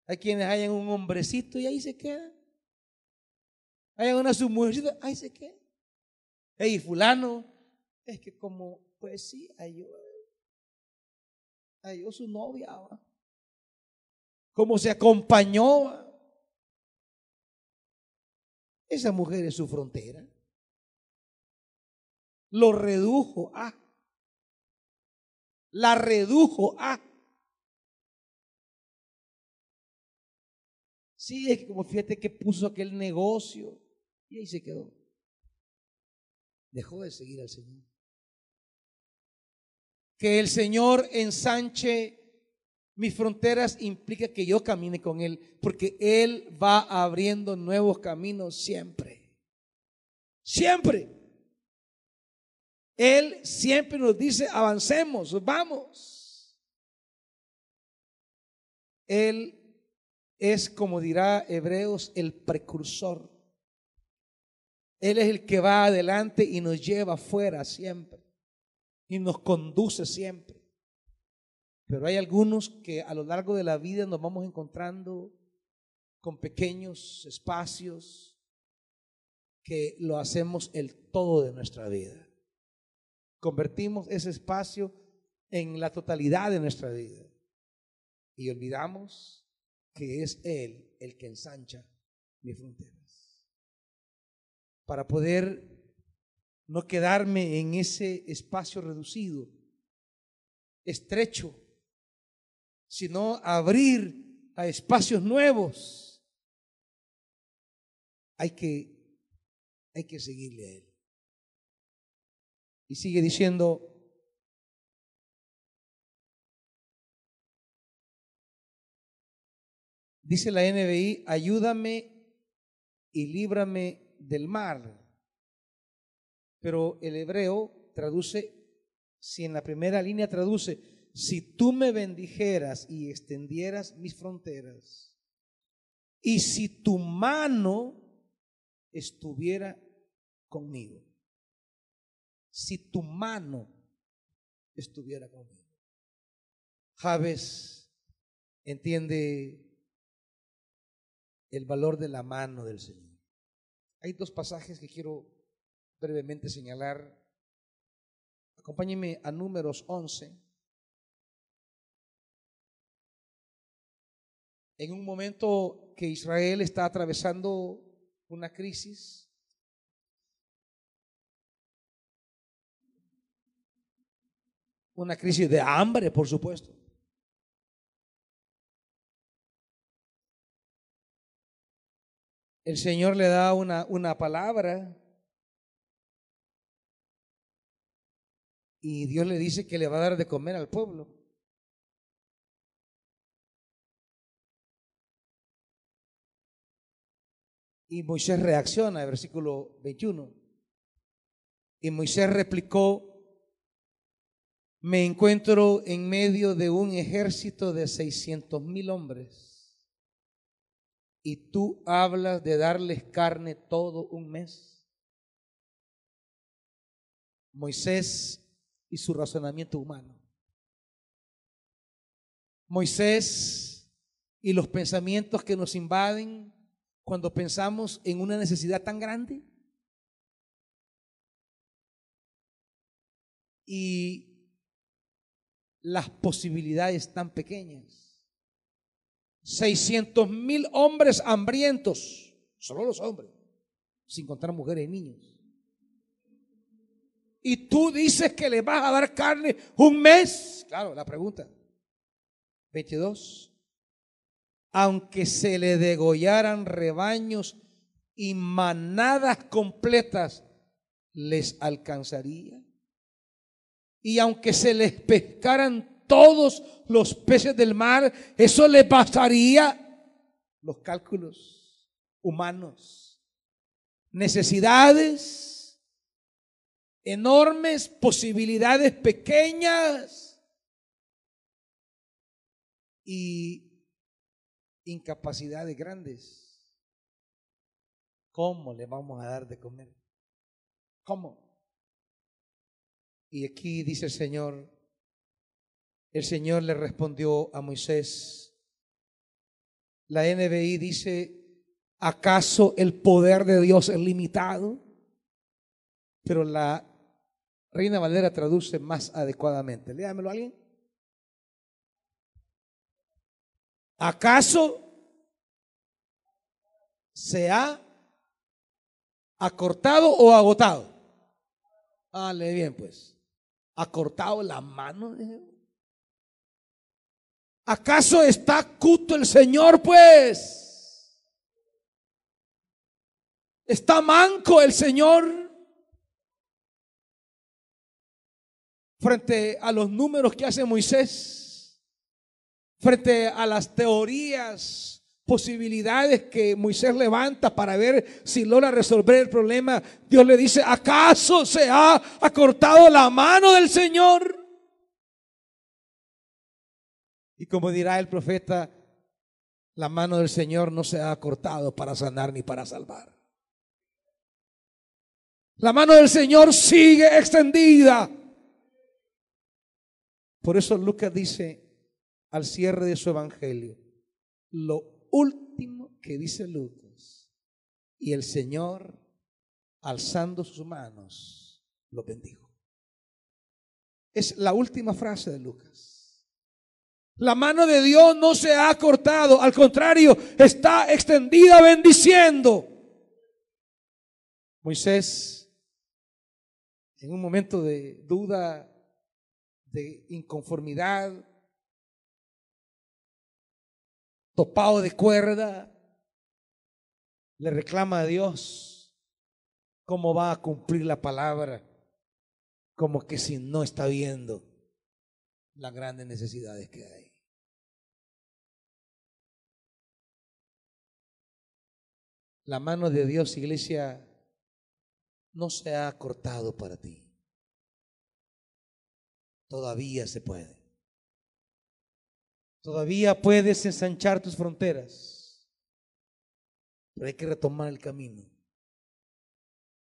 A: Hay quienes hayan un hombrecito y ahí se quedan. Hay una su ahí se quedan. Hey, fulano, es que como, pues sí, halló, halló su novia, como se acompañó. Esa mujer es su frontera. Lo redujo a la redujo a. Sí, es que como fíjate que puso aquel negocio y ahí se quedó. Dejó de seguir al Señor. Que el Señor ensanche mis fronteras implica que yo camine con Él, porque Él va abriendo nuevos caminos siempre. Siempre. Él siempre nos dice, avancemos, vamos. Él es, como dirá Hebreos, el precursor. Él es el que va adelante y nos lleva afuera siempre. Y nos conduce siempre. Pero hay algunos que a lo largo de la vida nos vamos encontrando con pequeños espacios que lo hacemos el todo de nuestra vida. Convertimos ese espacio en la totalidad de nuestra vida. Y olvidamos que es Él el que ensancha mis fronteras. Para poder no quedarme en ese espacio reducido, estrecho, sino abrir a espacios nuevos. Hay que, hay que seguirle a Él. Y sigue diciendo, dice la NBI, ayúdame y líbrame del mar. Pero el hebreo traduce, si en la primera línea traduce, si tú me bendijeras y extendieras mis fronteras, y si tu mano estuviera conmigo si tu mano estuviera conmigo. Javes entiende el valor de la mano del Señor. Hay dos pasajes que quiero brevemente señalar. Acompáñenme a números 11. En un momento que Israel está atravesando una crisis, una crisis de hambre, por supuesto. El Señor le da una, una palabra y Dios le dice que le va a dar de comer al pueblo. Y Moisés reacciona, versículo 21. Y Moisés replicó, me encuentro en medio de un ejército de 600 mil hombres y tú hablas de darles carne todo un mes. Moisés y su razonamiento humano. Moisés y los pensamientos que nos invaden cuando pensamos en una necesidad tan grande. Y las posibilidades tan pequeñas. 600 mil hombres hambrientos, solo los hombres, sin contar mujeres y niños. Y tú dices que le vas a dar carne un mes. Claro, la pregunta. 22 aunque se le degollaran rebaños y manadas completas, les alcanzaría. Y aunque se les pescaran todos los peces del mar, eso le pasaría los cálculos humanos. Necesidades enormes, posibilidades pequeñas. Y incapacidades grandes. ¿Cómo le vamos a dar de comer? ¿Cómo? Y aquí dice el Señor, el Señor le respondió a Moisés, la NBI dice, ¿acaso el poder de Dios es limitado? Pero la Reina Valera traduce más adecuadamente. Léamelo alguien. ¿Acaso se ha acortado o agotado? Ah, bien pues. ¿Acortado la mano? ¿Acaso está cuto el Señor pues? ¿Está manco el Señor? Frente a los números que hace Moisés frente a las teorías, posibilidades que Moisés levanta para ver si logra resolver el problema, Dios le dice, ¿acaso se ha acortado la mano del Señor? Y como dirá el profeta, la mano del Señor no se ha acortado para sanar ni para salvar. La mano del Señor sigue extendida. Por eso Lucas dice, al cierre de su evangelio, lo último que dice Lucas, y el Señor, alzando sus manos, lo bendijo. Es la última frase de Lucas. La mano de Dios no se ha cortado, al contrario, está extendida bendiciendo. Moisés, en un momento de duda, de inconformidad, topado de cuerda, le reclama a Dios cómo va a cumplir la palabra, como que si no está viendo las grandes necesidades que hay. La mano de Dios, iglesia, no se ha cortado para ti. Todavía se puede. Todavía puedes ensanchar tus fronteras, pero hay que retomar el camino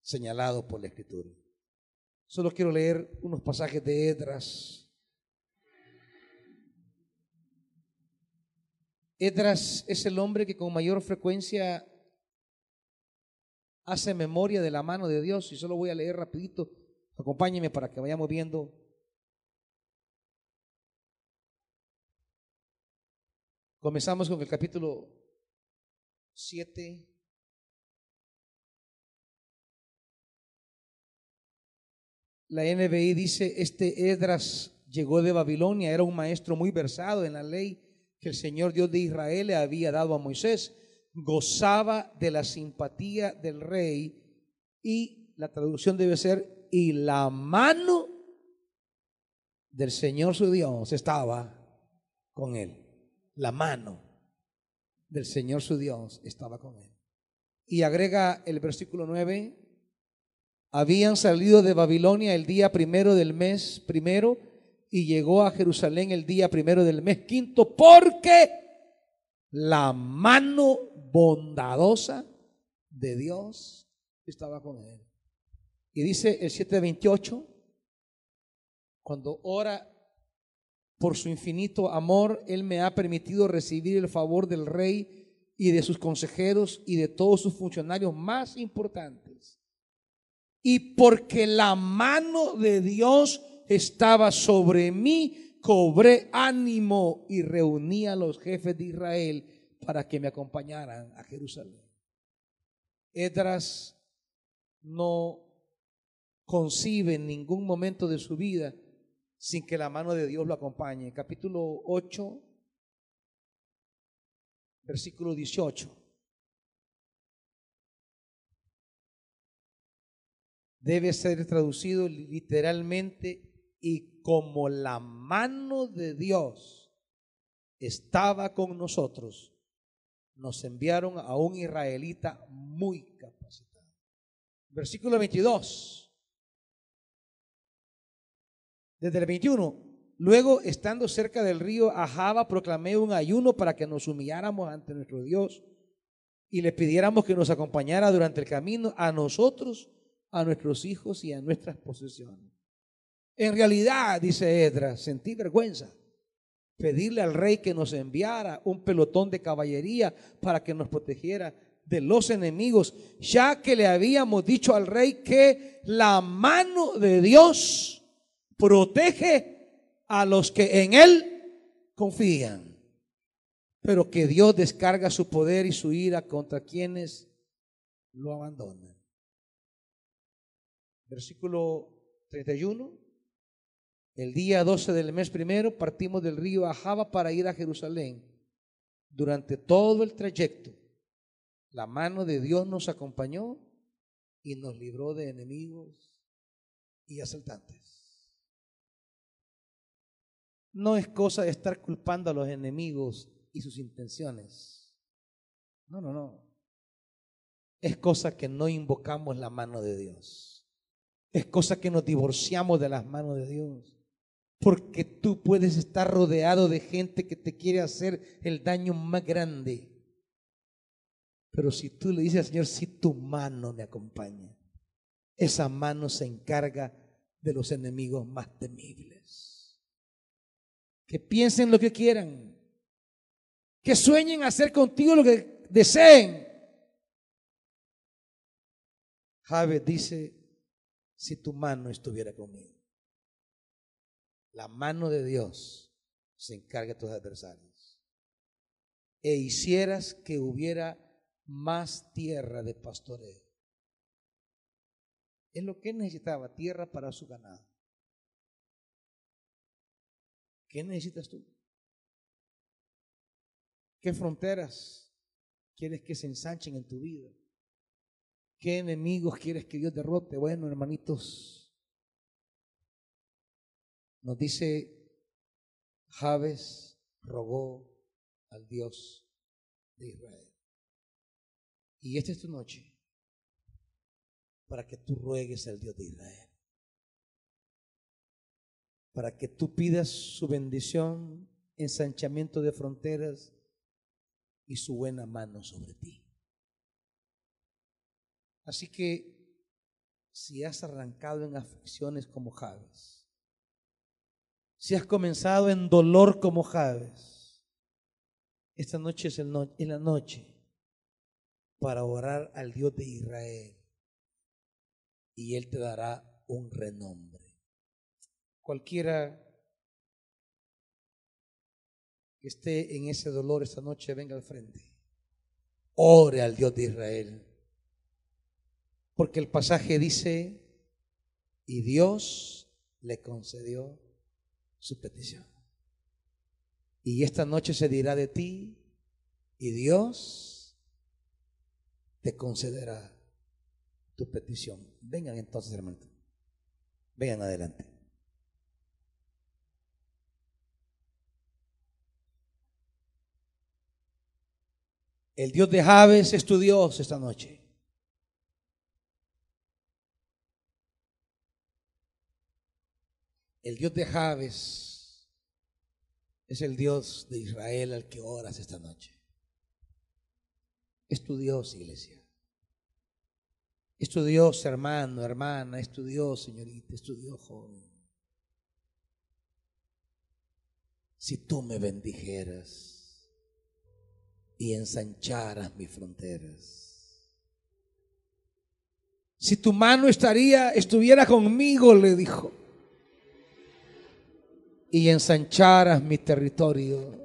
A: señalado por la Escritura. Solo quiero leer unos pasajes de Edras. Edras es el hombre que con mayor frecuencia hace memoria de la mano de Dios y solo voy a leer rapidito. Acompáñeme para que vayamos viendo Comenzamos con el capítulo 7. La NBI dice, este Edras llegó de Babilonia, era un maestro muy versado en la ley que el Señor Dios de Israel le había dado a Moisés, gozaba de la simpatía del rey y la traducción debe ser, y la mano del Señor su Dios estaba con él la mano del Señor su Dios estaba con él. Y agrega el versículo 9, habían salido de Babilonia el día primero del mes primero y llegó a Jerusalén el día primero del mes quinto porque la mano bondadosa de Dios estaba con él. Y dice el 728, cuando ora por su infinito amor, Él me ha permitido recibir el favor del rey y de sus consejeros y de todos sus funcionarios más importantes. Y porque la mano de Dios estaba sobre mí, cobré ánimo y reuní a los jefes de Israel para que me acompañaran a Jerusalén. Edras no concibe en ningún momento de su vida sin que la mano de Dios lo acompañe. Capítulo 8, versículo 18. Debe ser traducido literalmente y como la mano de Dios estaba con nosotros, nos enviaron a un israelita muy capacitado. Versículo 22. Desde el 21. Luego, estando cerca del río Ajaba, proclamé un ayuno para que nos humilláramos ante nuestro Dios y le pidiéramos que nos acompañara durante el camino a nosotros, a nuestros hijos y a nuestras posesiones. En realidad, dice Edra, sentí vergüenza pedirle al rey que nos enviara un pelotón de caballería para que nos protegiera de los enemigos, ya que le habíamos dicho al rey que la mano de Dios protege a los que en Él confían, pero que Dios descarga su poder y su ira contra quienes lo abandonan. Versículo 31. El día 12 del mes primero partimos del río Ajaba para ir a Jerusalén. Durante todo el trayecto, la mano de Dios nos acompañó y nos libró de enemigos y asaltantes. No es cosa de estar culpando a los enemigos y sus intenciones. No, no, no. Es cosa que no invocamos la mano de Dios. Es cosa que nos divorciamos de las manos de Dios. Porque tú puedes estar rodeado de gente que te quiere hacer el daño más grande. Pero si tú le dices al Señor, si tu mano me acompaña, esa mano se encarga de los enemigos más temibles que piensen lo que quieran, que sueñen hacer contigo lo que deseen. Javes dice, si tu mano estuviera conmigo, la mano de Dios se encarga de tus adversarios, e hicieras que hubiera más tierra de pastoreo. Es lo que necesitaba, tierra para su ganado. ¿Qué necesitas tú? ¿Qué fronteras quieres que se ensanchen en tu vida? ¿Qué enemigos quieres que Dios derrote? Bueno, hermanitos, nos dice Javes rogó al Dios de Israel. Y esta es tu noche para que tú ruegues al Dios de Israel para que tú pidas su bendición, ensanchamiento de fronteras y su buena mano sobre ti. Así que si has arrancado en aflicciones como Javes, si has comenzado en dolor como Javes, esta noche es la noche para orar al Dios de Israel y Él te dará un renombre cualquiera que esté en ese dolor esta noche, venga al frente. Ore al Dios de Israel. Porque el pasaje dice, y Dios le concedió su petición. Y esta noche se dirá de ti, y Dios te concederá tu petición. Vengan entonces, hermano. Vengan adelante. El Dios de Javes es tu Dios esta noche. El Dios de Javes es el Dios de Israel al que oras esta noche. Es tu Dios, iglesia. Es tu Dios, hermano, hermana. Es tu Dios, señorita. Es tu Dios, joven. Si tú me bendijeras y ensancharas mis fronteras. Si tu mano estaría, estuviera conmigo, le dijo, y ensancharas mi territorio.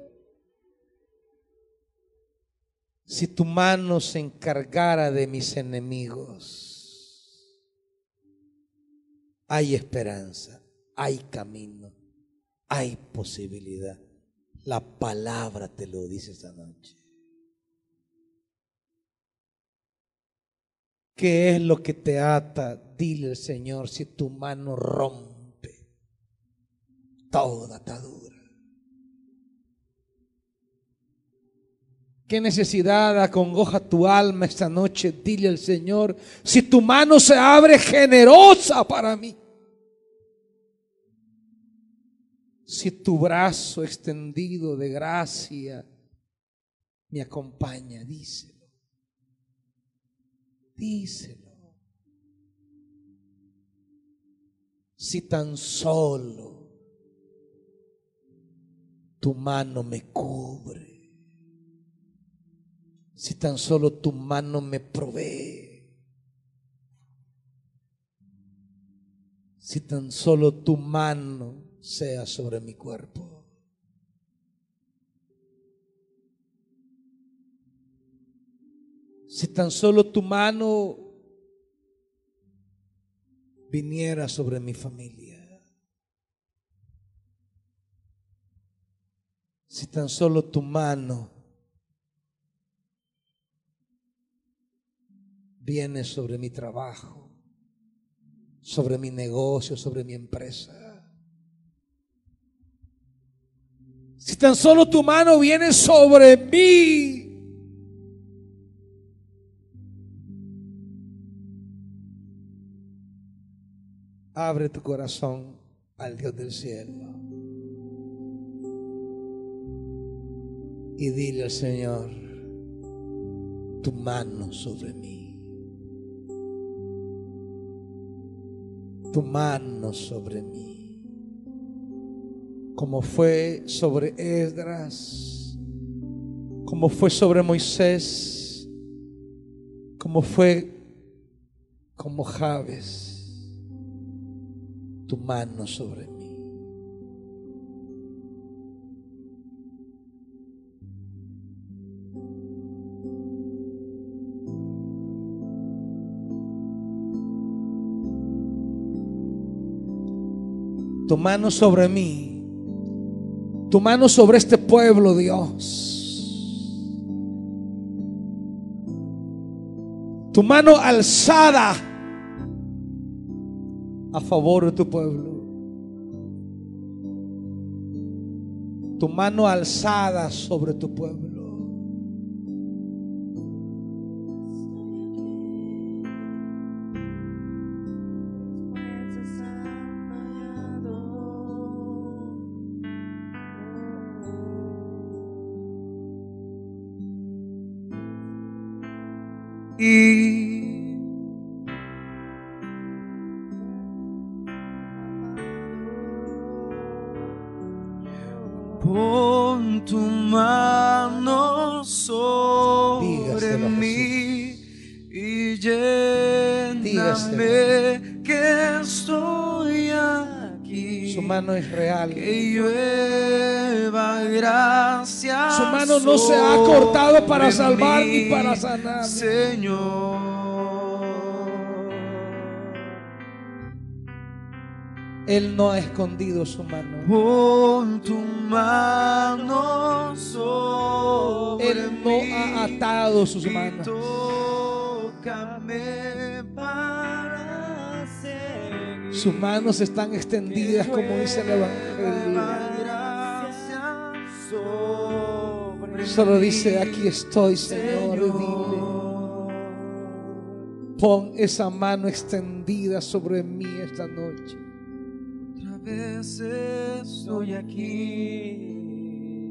A: Si tu mano se encargara de mis enemigos hay esperanza, hay camino, hay posibilidad. La palabra te lo dice esta noche. ¿Qué es lo que te ata? Dile al Señor si tu mano rompe toda atadura. ¿Qué necesidad acongoja tu alma esta noche? Dile al Señor, si tu mano se abre generosa para mí. Si tu brazo extendido de gracia me acompaña, díselo. Díselo. Si tan solo tu mano me cubre si tan solo tu mano me provee, si tan solo tu mano sea sobre mi cuerpo. Si tan solo tu mano viniera sobre mi familia. Si tan solo tu mano viene sobre mi trabajo, sobre mi negocio, sobre mi empresa. Si tan solo tu mano viene sobre mí, abre tu corazón al Dios del cielo. Y dile al Señor, tu mano sobre mí. tu mano sobre mí, como fue sobre Esdras, como fue sobre Moisés, como fue como Javes, tu mano sobre mí. tu mano sobre mí, tu mano sobre este pueblo, Dios. Tu mano alzada a favor de tu pueblo. Tu mano alzada sobre tu pueblo. Real.
B: Que llueva gracias.
A: Su mano no se ha cortado para salvar ni para sanar.
B: Señor.
A: Él no ha escondido su mano.
B: Pon tu mano sobre
A: Él no ha atado sus manos. Sus manos están extendidas como dice el Evangelio. Solo dice, aquí estoy, Señor, dile. Pon esa mano extendida sobre mí esta noche.
B: vez estoy aquí.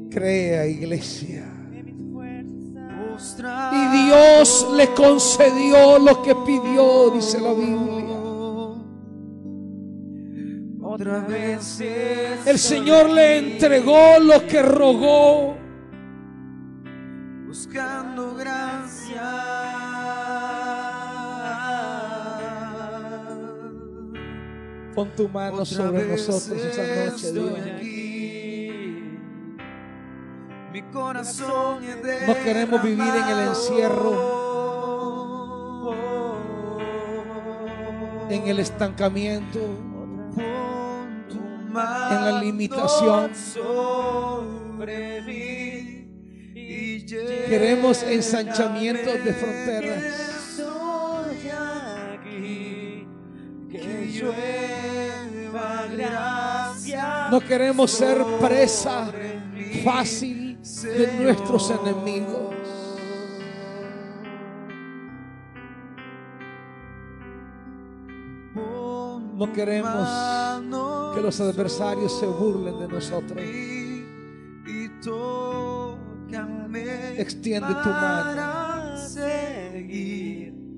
A: Crea, iglesia. Y Dios le concedió lo que pidió, dice la Biblia.
B: Otra vez
A: El Señor le entregó lo que rogó.
B: buscando gracia.
A: Pon tu mano sobre nosotros esta noche, Dios.
B: Mi corazón
A: No queremos vivir en el encierro. En el estancamiento, la limitación. Queremos
B: llévame
A: ensanchamientos de fronteras. No queremos ser presa fácil de nuestros enemigos. No queremos que los adversarios se burlen de nosotros. Extiende tu mano.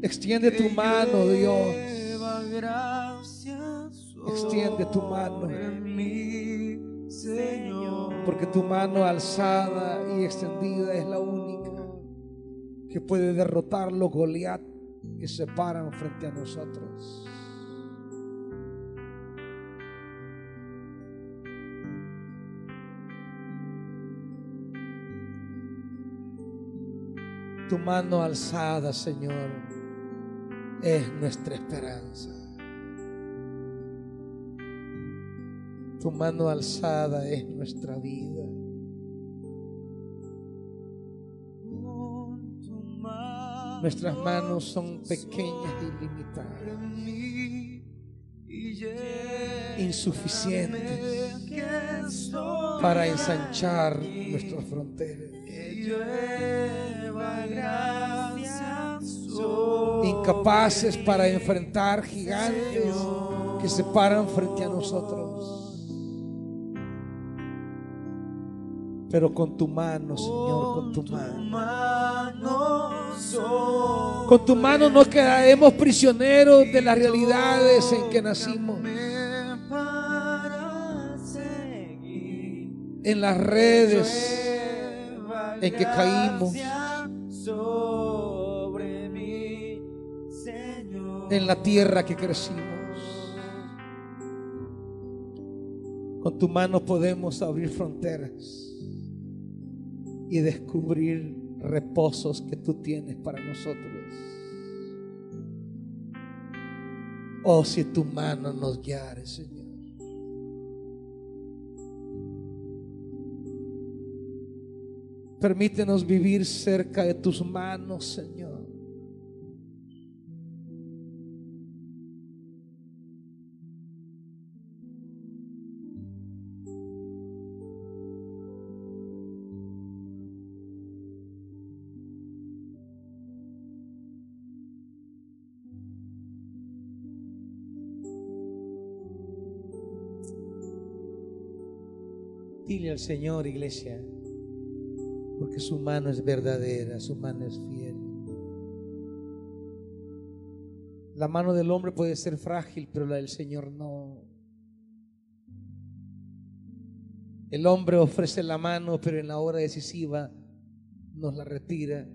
A: Extiende tu mano, Dios. Extiende tu mano. Porque tu mano alzada y extendida es la única que puede derrotar los Goliat que se paran frente a nosotros. Tu mano alzada, Señor, es nuestra esperanza. Tu mano alzada es nuestra vida. Nuestras manos son pequeñas y limitadas, insuficientes para ensanchar nuestras fronteras,
B: gracia
A: incapaces para enfrentar gigantes que se paran frente a nosotros. Pero con tu mano, Señor, con tu mano. Con tu mano no quedaremos prisioneros de las realidades en que nacimos, en las redes en que caímos, en la tierra que crecimos. Con tu mano podemos abrir fronteras y descubrir reposos que tú tienes para nosotros. Oh, si tu mano nos guiare, Señor. Permítenos vivir cerca de tus manos, Señor. Dile al Señor, iglesia, porque su mano es verdadera, su mano es fiel. La mano del hombre puede ser frágil, pero la del Señor no. El hombre ofrece la mano, pero en la hora decisiva nos la retira,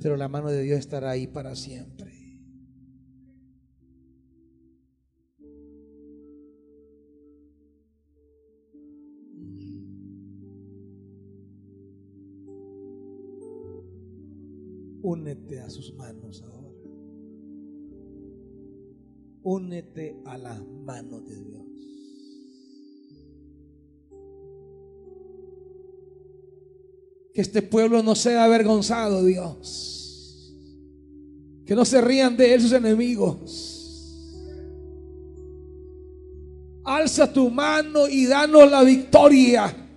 A: pero la mano de Dios estará ahí para siempre. Únete a sus manos ahora. Únete a las manos de Dios. Que este pueblo no sea avergonzado, Dios. Que no se rían de él sus enemigos. Alza tu mano y danos la victoria.